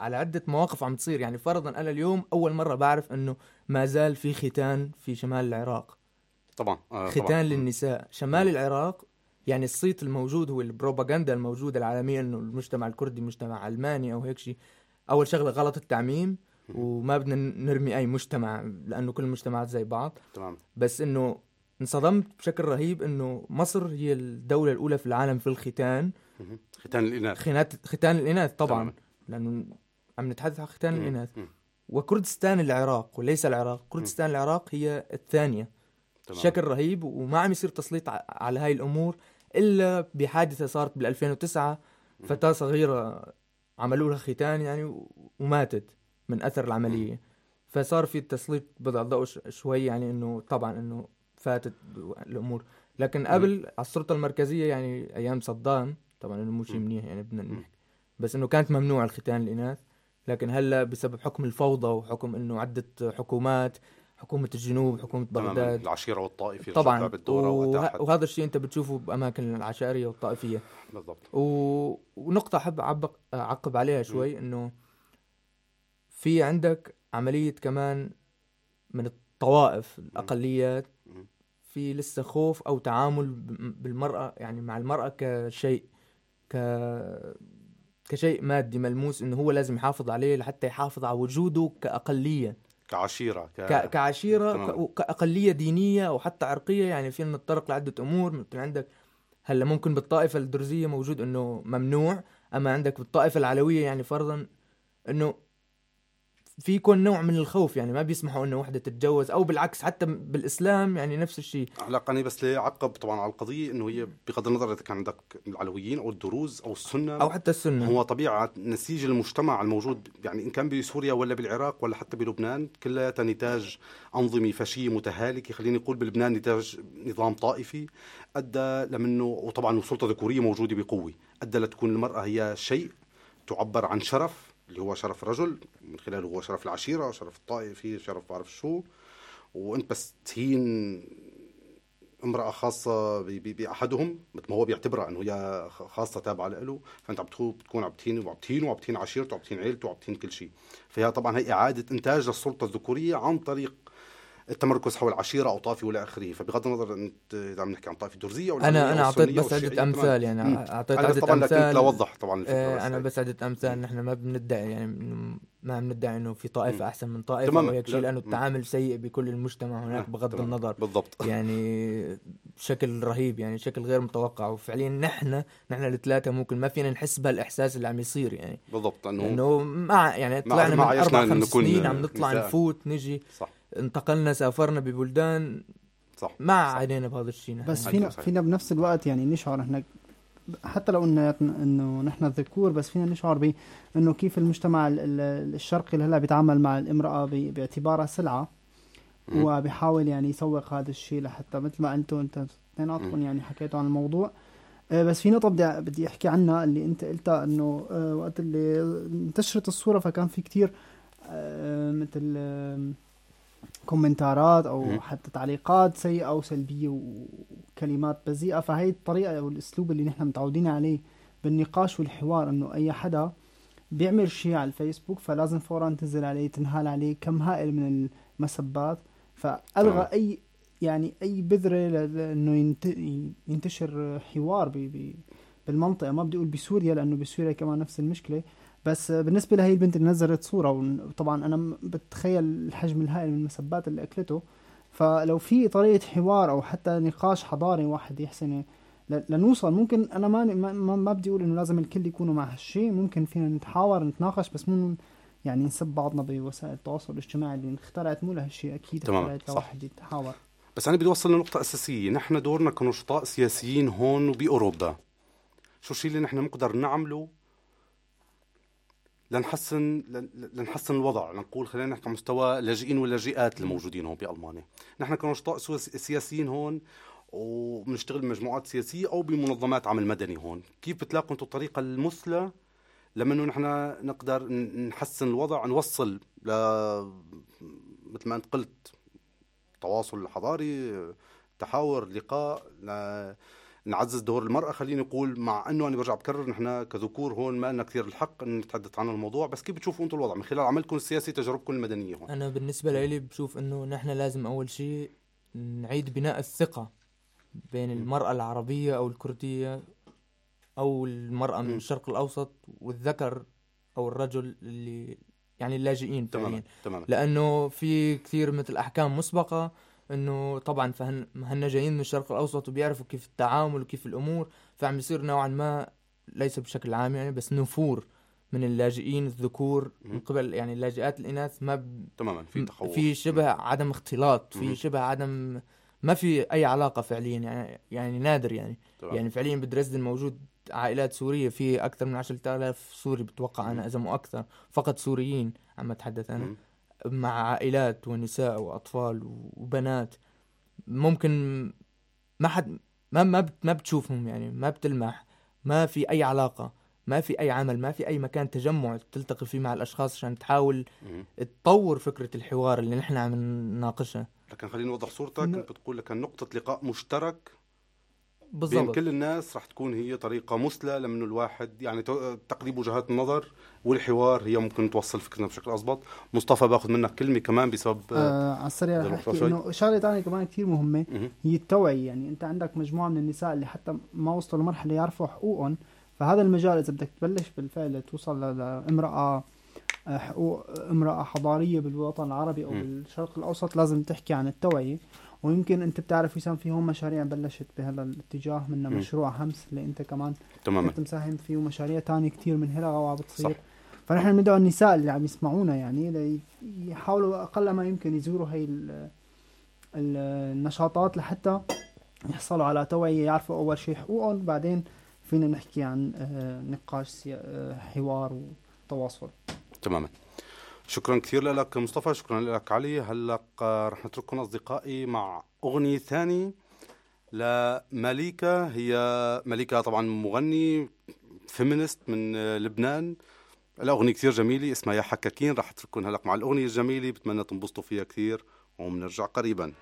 على عدة مواقف عم تصير. يعني فرضا أنا اليوم أول مرة بعرف إنه ما زال في ختان في شمال العراق. طبعا آه ختان طبعاً. للنساء. شمال العراق يعني الصيت الموجود هو البروباغندا الموجودة العالمية إنه المجتمع الكردي مجتمع علماني أو هيك شيء. أول شغلة غلط التعميم وما بدنا نرمي أي مجتمع لأنه كل المجتمعات زي بعض. تمام. بس إنه انصدمت بشكل رهيب إنه مصر هي الدولة الأولى في العالم في الختان. ختان الإناث. خنات ختان الإناث طبعا. تماماً. لأنه عم نتحدث عن ختان. الإناث. وكردستان العراق وليس العراق. كردستان العراق هي الثانية. تمام. شكل رهيب وما عم يصير تسليط على هاي الأمور إلا بحادثة صارت بال 2009 فتاة صغيرة عملوا لها ختان يعني وماتت من أثر العملية. فصار في تسليط بضع ضوء شوي يعني إنه طبعا إنه فاتت الأمور. لكن قبل على السلطة المركزية يعني أيام صدام طبعا إنه مو شيء منيح يعني بدنا نحكي. بس إنه كانت ممنوع الختان الاناث لكن هلأ بسبب حكم الفوضى وحكم إنه عدة حكومات حكومة الجنوب حكومة بغداد. العشيرة والطائفه طبعا. وه... واتاحت وهذا الشيء أنت بتشوفه بأماكن العشائرية والطائفية. بالضبط. و... ونقطة أحب أعبق... أعقب عليها شوي إنه في عندك عملية كمان من الطوائف الأقليات. في لسه خوف أو تعامل بالمرأة يعني مع المرأة كشيء ك كشيء مادي ملموس إنه هو لازم يحافظ عليه لحتى يحافظ على وجوده كأقلية كعشيرة ك... ك... كعشيرة تمام. ك... وكأقلية دينية أو حتى عرقية يعني فينا نتطرق لعدة أمور مثل عندك هلأ ممكن بالطائفة الدرزية موجود إنه ممنوع أما عندك بالطائفة العلوية يعني فرضا إنه في يكون نوع من الخوف يعني ما بيسمحوا إنه وحدة تتجوز أو بالعكس حتى بالإسلام يعني نفس الشيء. هلا أنا بس ليه عقب طبعا على القضية إنه هي بغض النظر إذا كان عندك العلويين أو الدروز أو السنة. أو حتى السنة. هو طبيعة نسيج المجتمع الموجود يعني إن كان بسوريا ولا بالعراق ولا حتى بلبنان كلها نتاج انظمه فاشية متهالكة خليني أقول بلبنان نتاج نظام طائفي أدى لمنه وطبعا سلطه ذكوريه موجودة بقوة أدى لتكون المرأة هي شيء تعبر عن شرف اللي هو شرف الرجل من خلاله هو شرف العشيرة شرف الطائفي شرف بعرف شو. وانت بس تهين امرأة خاصة بأحدهم مثل ما هو بيعتبرها إنه هي خاصة تابعة له فأنت عم تكون بتكون عم تهين وعم تهين وعم تهين عشيرته وعم تهين عيلته وعم تهين كل شيء. فهي طبعا هي إعادة إنتاج للسلطة الذكورية عن طريق التمركز حول عشيرة أو طائفة ولا آخره فبغض النظر أنت إذا عم نحكي عن طائفة درزية أو أنا العلوية أنا أعطيت بس عدة أمثال. يعني. أعطيت عدة طبعا أمثال لوضح طبعا الفكرة آه، بس أنا. بس عدة أمثال نحن ما بندعي يعني ما بندعي إنه في طائفة مم. أحسن من طائفة تماماً. وهيك شيء لا. لأنه. التعامل سيء بكل المجتمع هناك آه، بغض تمام. النظر بالضبط يعني بشكل رهيب يعني شكل غير متوقع وفعليا نحن نحن الثلاثة ممكن ما فينا نحس بهالإحساس اللي عم يصير يعني بالضبط انه لأنه مع يعني طلعنا من ما عايشنا أربع خمس سنين عم نطلع. نفوت نجي صح انتقلنا سافرنا ببلدان صح ما عانينا بهذا الشيء نحن بس فينا فينا بنفس الوقت يعني نشعر إحنا حتى لو إنه إنه نحن الذكور بس فينا نشعر ب إنه كيف المجتمع ال- ال- الشرقي اللي هلا بيتعامل مع الامرأة ب- باعتبارها سلعة. وبيحاول يعني يسوق هذا الشيء لحتى مثل ما أنتم أنت اثنيناتكم يعني حكيتوا عن الموضوع. آه، بس في نقطة بدي بدي أحكي عنها اللي أنت قلتها إنه آه، وقت اللي انتشرت الصورة فكان في كتير آه، مثل كومنتارات أو مم. حتى تعليقات سيئة أو سلبية وكلمات بذيئة فهي الطريقة أو الأسلوب اللي نحن متعودين عليه بالنقاش والحوار إنه أي حدا بيعمل شيء على الفيسبوك فلازم فورا تنزل عليه تنهال عليه كم هائل من المسبات فألغى تمام. أي يعني أي بذرة ل- ل- انه ينت- ينتشر حوار ب- ب- بالمنطقة ما بدي أقول بسوريا لأنه بسوريا كمان نفس المشكلة بس بالنسبة لهي البنت اللي نزلت صورة وطبعا أنا م- بتخيل الحجم الهائل من المسبات اللي أكلته. فلو في طريقة حوار أو حتى نقاش حضاري واحد يحسن لنوصل. ممكن أنا ما ما, ما, بدي أقول إنه لازم الكل يكونوا مع هالشيء ممكن فينا نتحاور نتناقش بس مو يعني نسب بعضنا بوسائل التواصل الاجتماعي اللي اخترعت مو لهالشيء أكيد تمام،. لواحد يتحاور. بس أنا بدي أوصل لنقطة أساسية، نحن دورنا كنشطاء سياسيين هون وبأوروبا. شو الشيء اللي نحن نقدر نعمله لنحسن لن- لنحسن الوضع، لنقول خلينا نحكي على مستوى اللاجئين واللاجئات الموجودين هون بألمانيا. نحن كنشطاء سياسيين هون وبنشتغل بمجموعات سياسية أو بمنظمات عمل مدني هون، كيف بتلاقوا أنتم الطريقة المثلى لما انه نحن نقدر نحسن الوضع نوصل ل مثل ما أنت قلت تواصل حضاري تحاور لقاء ن- نعزز دور المرأة خليني أقول مع أنه أنا برجع بكرر نحن كذكور هون ما لنا كثير الحق أن نتحدث عن الموضوع بس كيف بتشوفوا أنتم الوضع؟ من خلال عملكم السياسي تجاربكم المدنية هون. أنا بالنسبة لي بشوف إنه نحن لازم أول شيء نعيد بناء الثقة بين المرأة العربية أو الكردية أو المرأة من. الشرق الأوسط والذكر أو الرجل اللي يعني اللاجئين تماما تماما. لأنه في كثير مثل أحكام مسبقة إنه طبعا فهن هن جايين من الشرق الأوسط وبيعرفوا كيف التعامل وكيف الأمور فعم يصير نوعا ما ليس بشكل عام يعني بس نفور من اللاجئين الذكور من. قبل يعني اللاجئات الإناث ما ب... تماما في تخوف في شبه عدم اختلاط في. شبه عدم ما في أي علاقة فعليا يعني يعني نادر يعني تمام. يعني فعليا بدرزدن موجود عائلات سورية في أكثر من 10000 سوري بتوقع أنا إذا مو أكثر فقط سوريين عم أتحدث أنا مم. مع عائلات ونساء وأطفال وبنات ممكن ما حد ما ما ما بتشوفهم يعني ما بتلمح ما في أي علاقة ما في أي عمل ما في أي مكان تجمع تلتقي فيه مع الأشخاص عشان تحاول. تطور فكرة الحوار اللي نحن عم نناقشها لكن خليني أوضح صورتك أنت بتقول لك نقطة لقاء مشترك بين بالضبط كل الناس رح تكون هي طريقة مثلى لمنه الواحد يعني ت- تقريب وجهات النظر والحوار هي ممكن توصل فكرنا بشكل أضبط مصطفى باخذ منك كلمة كمان بسبب آه على السريع إذا رح شوي. إنه شغلة ثانية كمان كثير مهمة مهم. هي التوعية يعني أنت عندك مجموعة من النساء اللي حتى ما وصلوا لمرحلة يعرفوا حقوقهم فهذا المجال إذا بدك تبلش بالفعل توصل ل- لامرأة آه، حقوق امرأة حضارية بالوطن العربي أو مم. بالشرق الأوسط لازم تحكي عن التوعية ويمكن انت بتعرف وسام في هون مشاريع بلشت بهذا الاتجاه منها. مشروع همس اللي انت كمان. تماما. كنت مساهم فيه ومشاريع تانية كتير من هلا وعم بتصير. صح. فنحن بندعو النساء اللي عم يسمعونا يعني يحاولوا أقل ما يمكن يزوروا هي ال- ال- النشاطات لحتى يحصلوا على توعية يعرفوا أول شيء حقوقهم بعدين فينا نحكي عن آه، نقاش آه، حوار وتواصل. تماما. شكرا كثير لك مصطفى شكرا لك علي. هلا رح نترككم أصدقائي مع أغنية ثانية لمليكة. هي مليكة طبعا مغني فيمينست من لبنان. أغنية كثير جميلة اسمها يا حكاكين. رح اترككم هلا مع الأغنية الجميلة بتمنى تنبسطوا فيها كثير وبنرجع قريبا.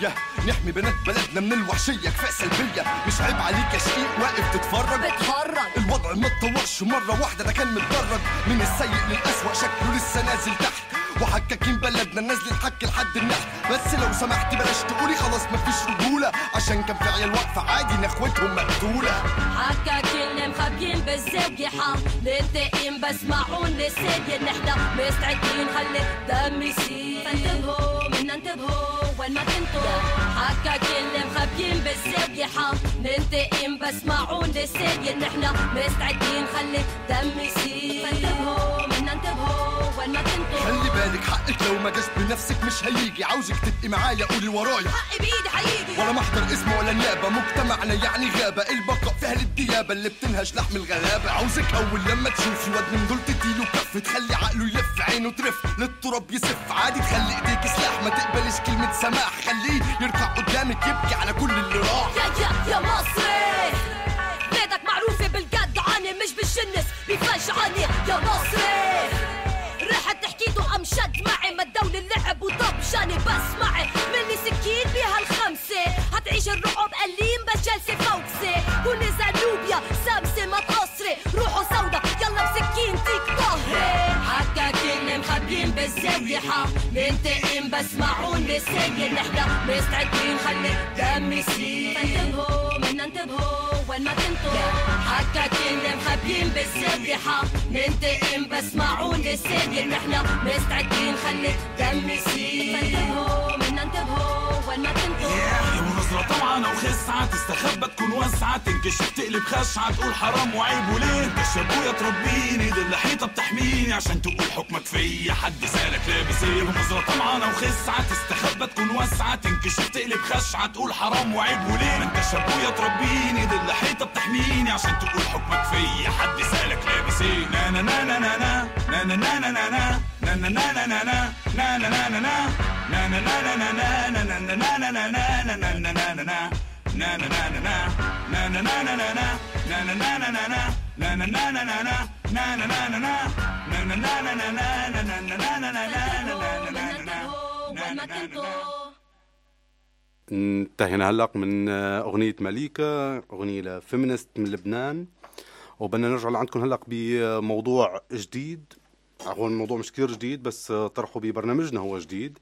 المسؤولية نحمي بنات بلدنا من الوحشية. كفاية سلبية. مش عيب عليك يا شقيق. واقف تتفرج. بتهرج الوضع ما اتطورش. مرة واحدة ده كان متدرج. من السيء للأسوأ شكله لسه نازل تحت. وحكاكين بلدنا نازل الحك لحد النحت. بس لو سمحت بلاش تقولي خلاص مفيش رجولة. عشان كان في عيال واقفة عادي نخوتهم مقتولة. حكا كل مخبيين بالزاوية للتقيم بس معون للساية نحنا مستعدين. خلي دم يسيل. فانتبهوا. منا انتبهوا وين ما كنتوا حكا كل مخبيين بالزاوية ننتقم بس معون للساية نحنا مستعدين. خلي دم يسيل فانتبهوا منا انتبهوا وين ما كنتوا خلي بالك حقك لو ما جاش بنفسك مش هيجي. عاوزك تبقي معايا قولي ورايا. حقي بايدي حيجي. ولا محضر اسم ولا نيابة. مجتمعنا يعني غابة. البقاء فيها للديابة اللي بتنهش لحم الغلابة؟ عاوزك أول لما تشوفي واد من دول تديله كف. تخلي عقله يلف عينه ترف. للتراب يسف. عادي تخلي إيديك سلاح. ما تقبلش كلمة سماح. خليه يركع قدامك يبكي على كل اللي راح. يا يا يا مصري. بلادك معروفة بالجدعنة مش بالشنس بفجعني يا مصري. النظام شد معي مدوا اللعب وطبشاني بس معي. مني سكين بها الخمسة هتعيش الرعب أليم بس جلسة فوكسة كوني نوبيا سامسة ما تقصري روحوا سودا يلا بسكين تيك طهري حتى كنا مخبيين بالزيحة بس معون بالسيل نحنا مستعدين خلي دمي يسيل انتبهوا من انتبهوا وين ما كنتوا. قابلين بالذبيحة ننتقم بس معون السيد إحنا مستعدين. خلي دمي تستخبى تكون واسعة تنكشف تقلب خشعة تقول حرام وعيب وليه انت ابويا تربيني دي الحيطة بتحميني عشان تقول حكمك فيا حد سالك لابس إيه مناظرة طمعانة وخسعة تستخبى تكون واسعة تنكشف تقلب خشعة تقول حرام وعيب وليه انت ابويا تربيني دي الحيطة بتحميني عشان تقول حكمك فيا حد سالك لابس إيه نا نا نا نا نا نا نا نا نا نا نا نا نا نا نا نا نا نا نا نا نا انتهينا هلا من اغنيه مليكه اغنيه لفيمينست من لبنان وبدنا نرجع لعندكم هلا بموضوع جديد هو الموضوع مش كثير جديد بس طرحه ببرنامجنا هو جديد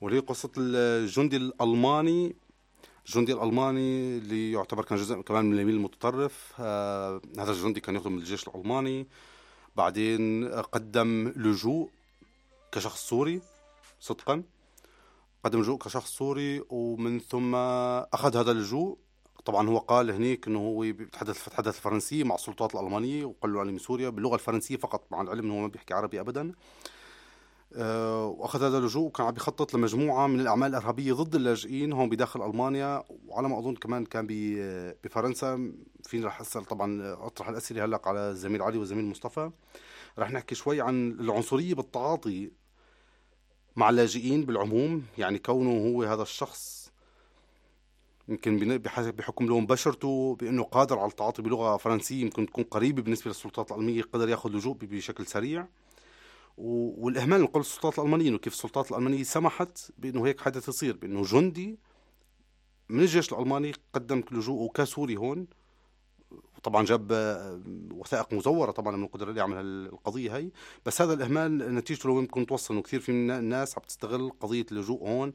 وهي قصة الجندي الألماني الجندي الألماني اللي يعتبر كان جزء كمان من اليمين المتطرف آه هذا الجندي كان يخدم الجيش الألماني. بعدين قدم لجوء كشخص سوري صدقا. قدم لجوء كشخص سوري ومن ثم أخذ هذا اللجوء. طبعا هو قال هنيك إنه هو بيتحدث بيتحدث الفرنسيه مع السلطات الألمانية وقال له أنا من سوريا باللغة الفرنسية فقط مع العلم إنه هو ما بيحكي عربي ابدا. وأخذ هذا اللجوء وكان عم بيخطط لمجموعة من الأعمال الإرهابية ضد اللاجئين هون بداخل ألمانيا. وعلى ما أظن كمان كان بفرنسا. فيني رح أسأل طبعا أطرح الأسئلة هلأ على الزميل علي والزميل مصطفى. رح نحكي شوي عن العنصرية بالتعاطي مع اللاجئين بالعموم. يعني كونه هو هذا الشخص يمكن بحكم لون بشرته بأنه قادر على التعاطي بلغة فرنسية يمكن تكون قريبة بالنسبة للسلطات الالمانيه قدر ياخذ لجوء بشكل سريع. والإهمال من قبل السلطات الألمانية وكيف السلطات الألمانية سمحت بإنه هيك حدث يصير بإنه جندي من الجيش الألماني قدم لجوءه كسوري هون. وطبعا جاب وثائق مزورة طبعا من القدره اللي يعمل هالقضيه هي. بس هذا الإهمال نتيجته لوين ممكن توصل إنه كثير في من الناس عم تستغل قضية اللجوء هون.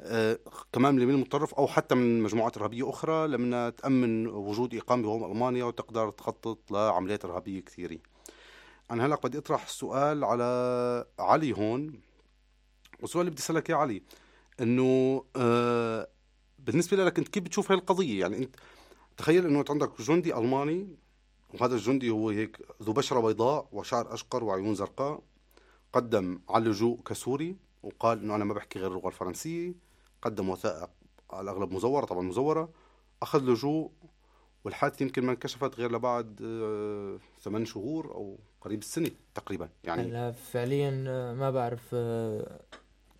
آه، كمان من اليمين المتطرف أو حتى من مجموعات إرهابية أخرى لما تأمن وجود إقامة بهون ألمانيا وتقدر تخطط لعمليات إرهابية كثيرة. أنا هلا بدي اطرح السؤال على علي هون. والسؤال اللي بدي أسألك يا علي إنه آه بالنسبة لك أنت كيف بتشوف هاي القضية؟ يعني أنت تخيل إنه أنت عندك جندي ألماني وهذا الجندي هو هيك ذو بشرة بيضاء وشعر أشقر وعيون زرقاء قدم على اللجوء كسوري وقال إنه أنا ما بحكي غير اللغة الفرنسية قدم وثائق على الأغلب مزورة طبعا مزورة أخذ لجوء والحادثة يمكن ما انكشفت غير لبعد آه، ثمان شهور أو قريب السنة تقريبا يعني هلا فعليا آه، ما بعرف آه،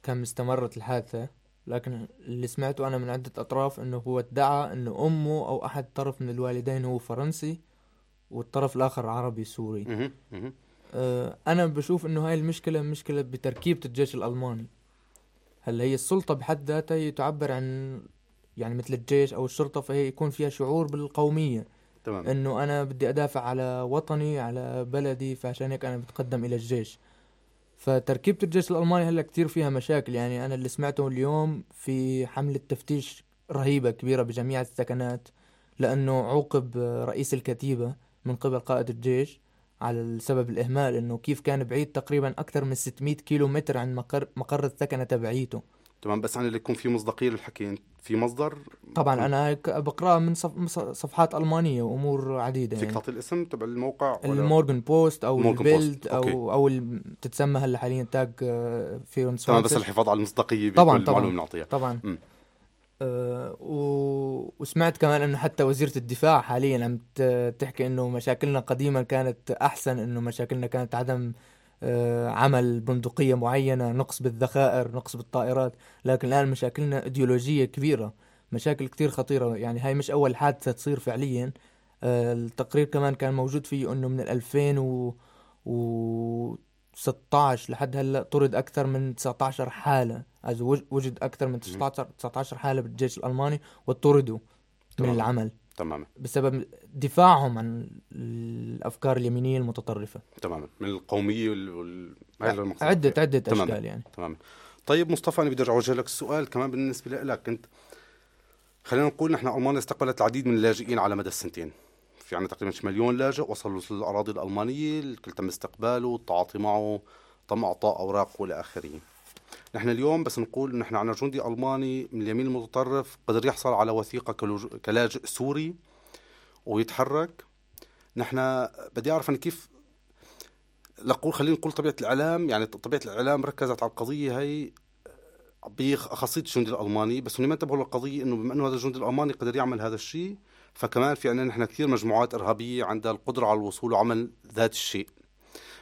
كم استمرت الحادثة لكن اللي سمعته أنا من عدة أطراف إنه هو ادعى إنه أمه أو أحد طرف من الوالدين هو فرنسي والطرف الآخر عربي سوري. آه، أنا بشوف إنه هاي المشكلة مشكلة بتركيبة الجيش الألماني. هلا هي السلطة بحد ذاتها هي تعبر عن يعني مثل الجيش أو الشرطة فهي يكون فيها شعور بالقومية. تمام. إنه أنا بدي أدافع على وطني على بلدي فعشان هيك أنا بتقدم إلى الجيش. فتركيبة الجيش الألماني هلأ كتير فيها مشاكل. يعني أنا اللي سمعته اليوم في حملة تفتيش رهيبة كبيرة بجميع السكنات لأنه عوقب رئيس الكتيبة من قبل قائد الجيش على السبب الإهمال إنه كيف كان بعيد تقريبا أكثر من 600 كيلو متر عن مقر مقر السكنة تبعيته. تمام بس أنا اللي يكون في مصداقية للحكي. في مصدر؟ طبعا أنا هيك بقراه من صف... صفحات ألمانية وأمور عديدة فيك يعني. تعطي الاسم؟ تبع الموقع ولا؟ ال Morgen Post أو ال Morgen ال Bild Post، أو أوكي. أو ال- تتسمى هلا حاليا تاج آه، فيون تمام بس. الحفاظ على المصداقية طبعا المعلومه طبعا اللي نعطيها طبعا. و... وسمعت كمان إنه حتى وزيرة الدفاع حاليا عم تحكي إنه مشاكلنا قديما كانت أحسن إنه مشاكلنا كانت عدم عمل بندقية معينة نقص بالذخائر نقص بالطائرات. لكن الآن مشاكلنا إيديولوجية كبيرة مشاكل كتير خطيرة. يعني هاي مش أول حادثة تصير فعليا. آه التقرير كمان كان موجود فيه إنه من 2000 و... و 16 لحد هلأ طرد أكثر من 19 حالة. وجد أكثر من 19 19 حالة بالجيش الألماني وطردوا من. العمل. تماما. بسبب دفاعهم عن الأفكار اليمينية المتطرفة. تماما. من القومية وال, المقصود. عده عدة تماماً. اشكال يعني. تماما. طيب مصطفى أنا بدي أرجع أوجه لك السؤال كمان بالنسبة لك. أنت خلينا نقول نحن ألمانيا استقبلت العديد من اللاجئين على مدى السنتين. في عندنا تقريبا مليون لاجئ وصلوا للأراضي الألمانية الكل تم استقباله والتعاطي معه تم إعطاء أوراق وإلى آخره. نحن اليوم بس نقول نحن عندنا جندي ألماني من اليمين المتطرف قدر يحصل على وثيقة كلاجئ سوري ويتحرك. نحن بدي أعرف أنا كيف لقول خلينا نقول طبيعة الإعلام يعني طبيعة الإعلام ركزت على القضية هي بخاصية الجندي الألماني. بس هم ما انتبهوا للقضية إنه بما إنه هذا الجندي الألماني قدر يعمل هذا الشيء فكمان في عندنا نحن كثير مجموعات إرهابية عندها القدرة على الوصول وعمل ذات الشيء.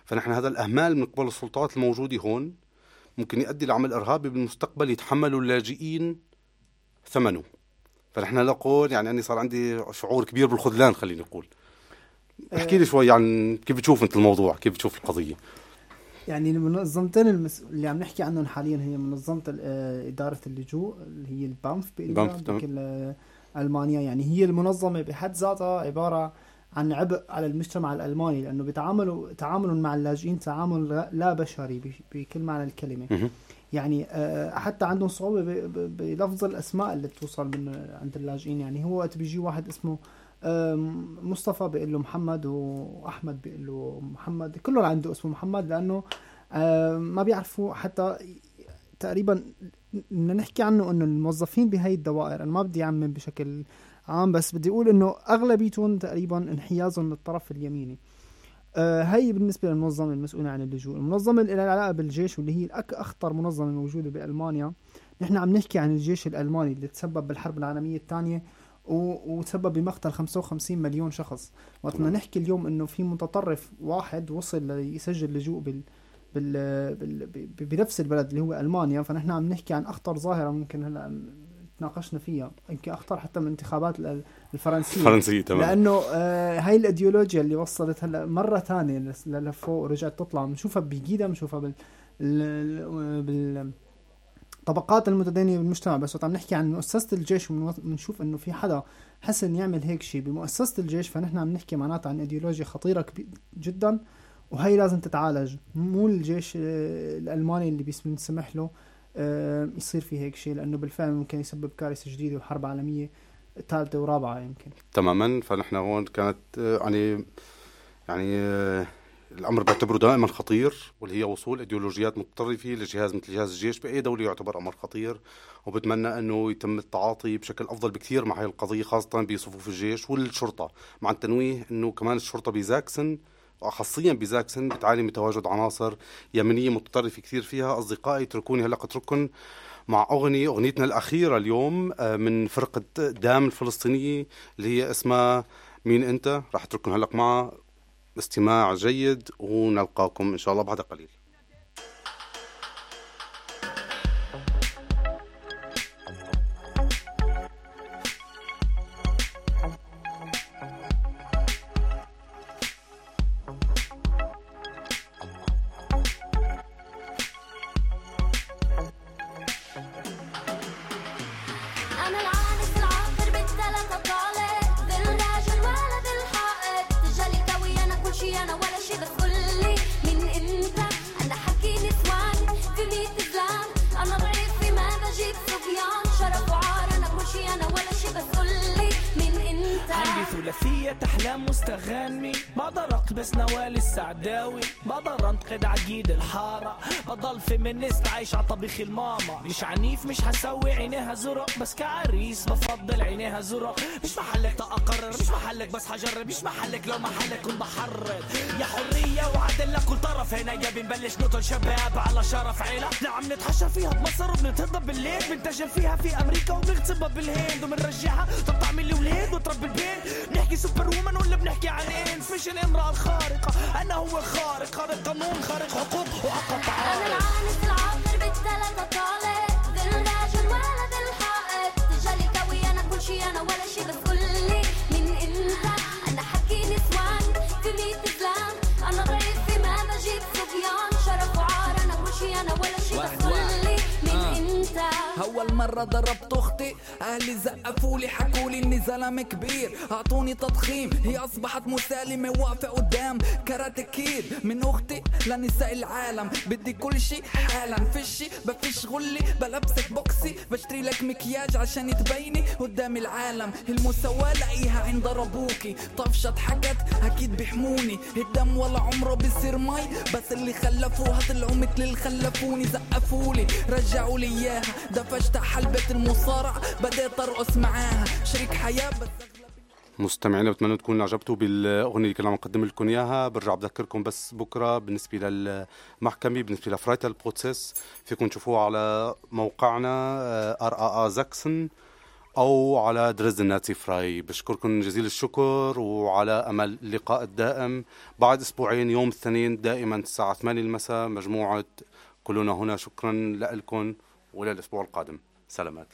فنحن هذا الأهمال من قبل السلطات الموجودة هون ممكن يؤدي لعمل إرهابي بالمستقبل يتحملوا اللاجئين ثمنه. فنحن نقول يعني أني صار عندي شعور كبير بالخذلان خليني أقول. احكي لي شوي عن كيف بتشوف أنت الموضوع كيف بتشوف القضية؟ يعني المنظمتين المس... اللي عم نحكي عنهم حاليا هي منظمة آه، إدارة اللجوء اللي هي البامف تمام. بكل آه، ألمانيا. يعني هي المنظمة بحد ذاتها عبارة عن عبء على المجتمع الألماني لأنه بيتعاملوا تعامل مع اللاجئين تعامل لا- بشري بش- بكل معنى الكلمة. يعني آه، حتى عندهم صعوبة بلفظ الأسماء اللي بتوصل من عند اللاجئين. يعني هو وقت بيجي واحد اسمه مصطفى بيقول له محمد وأحمد بيقول له محمد. كلهم عنده اسمه محمد لأنه آم، ما بيعرفوا حتى تقريبا بدنا نحكي عنه إنه الموظفين بهي الدوائر. أنا ما بدي أعمم بشكل عام بس بدي أقول إنه أغلبيتهم تقريبا انحيازهم للطرف اليميني. آه هي بالنسبة للمنظمة المسؤولة عن اللجوء. المنظمة اللي لها علاقة بالجيش واللي هي الأك أخطر منظمة موجودة بألمانيا. نحن عم نحكي عن الجيش الألماني اللي تسبب بالحرب العالمية الثانية و- وتسبب بمقتل 55 مليون شخص. وقت بدنا نحكي اليوم إنه في متطرف واحد وصل ليسجل لجوء بال بال بال بنفس البلد اللي هو ألمانيا. فنحن عم نحكي عن أخطر ظاهرة ممكن هلأ تناقشنا فيها. يمكن أخطر حتى من الانتخابات ال- الفرنسية. الفرنسية، تمام. لأنه آه هاي الإيديولوجيا اللي وصلت هلا مرة ثانية لفوق ورجعت تطلع. بنشوفها بجيدا بنشوفها بال ال- بال طبقات المتدينة بالمجتمع. بس وقت عم نحكي عن مؤسسة الجيش وبنشوف إنه في حدا حسن يعمل هيك شيء بمؤسسة الجيش فنحن عم نحكي معناتها عن إيديولوجيا خطيرة كبي- جدا. وهي لازم تتعالج. مو الجيش آه، الألماني اللي بيسمح له. يصير في هيك شيء لأنه بالفعل ممكن يسبب كارثة جديدة وحرب عالمية ثالثة ورابعة يمكن. تماما. فنحن هون كانت آه، يعني يعني آه، الأمر بعتبره دائما خطير واللي هي وصول إيديولوجيات متطرفه لجهاز مثل جهاز الجيش بأي دولة يعتبر أمر خطير. وبتمنى إنه يتم التعاطي بشكل أفضل بكثير مع هي القضية خاصة بصفوف الجيش والشرطة. مع التنويه إنه كمان الشرطة بزاكسن خاصيا بزاكسن بتعاني من تواجد عناصر يمنيه متطرفة كثير فيها. أصدقائي اتركوني هلأ اترككم مع أغنية أغنيتنا الأخيرة اليوم آه، من فرقة دام الفلسطينية اللي هي اسمها مين أنت؟ راح أترككم هلأ معها استماع جيد ونلقاكم إن شاء الله بعد قليل. الحارة بضل فيمينيست عايش على طبيخ الماما. مش عنيف مش هسوي عينيها زرق بس كعريس بفضل عينيها زرق. مش محلك تأقرر مش محلك بس حجرب مش محلك لو محلك كنت بحرر. يا حرية وعدل لكل طرف. هنا يا بنبلش نقتل شباب على شرف عيلة. نعم نتحشر فيها بمصر وبنتهضب بالليل. بنتاجر فيها في أمريكا وبنغتصبها بالهند وبنرجعها. طب تعمل لي ولاد وتربي البيت. بنحكي سوبر وومن ولا بنحكي عن إنس. مش الامرأة الخارقة. أنا هو خارق خارق قانون خارق حقوق وحق تعارض العانس العاقر بالثلاثة طالع أول مرة ضربت أختي. أهلي زقفولي حكولي إني زلمة كبير. أعطوني تضخيم هي أصبحت مسالمة واقفة قدام كاراتكيد من أختي لنساء العالم بدي كل شي حالا. فشي بفش غلي بلبسك بوكسي. بشتري لك مكياج عشان تبيني قدام العالم. المساواة لاقيها عند ابوكي طفشت حكت أكيد بيحموني. الدم ولا عمره بيصير مي. بس اللي خلفوها طلعوا مثل اللي خلفوني. زقفولي رجعوا لي إياها. دفشت حلبة المصارعة بديت ارقص معاها. شريك حياة مستمعينا بتمنى تكونوا عجبتوا بالأغنية اللي كنا عم نقدم لكم إياها. برجع بذكركم بس بكرة بالنسبة للمحكمة بالنسبة ل Freital Prozess فيكم تشوفوها على موقعنا RAA Sachsen أو على Dresden Nazifrei بشكركم جزيل الشكر وعلى أمل اللقاء الدائم. بعد أسبوعين يوم الاثنين دائما الساعة 8 المساء مجموعة كلنا هنا. شكرا لكم. والى الأسبوع القادم. سلامات.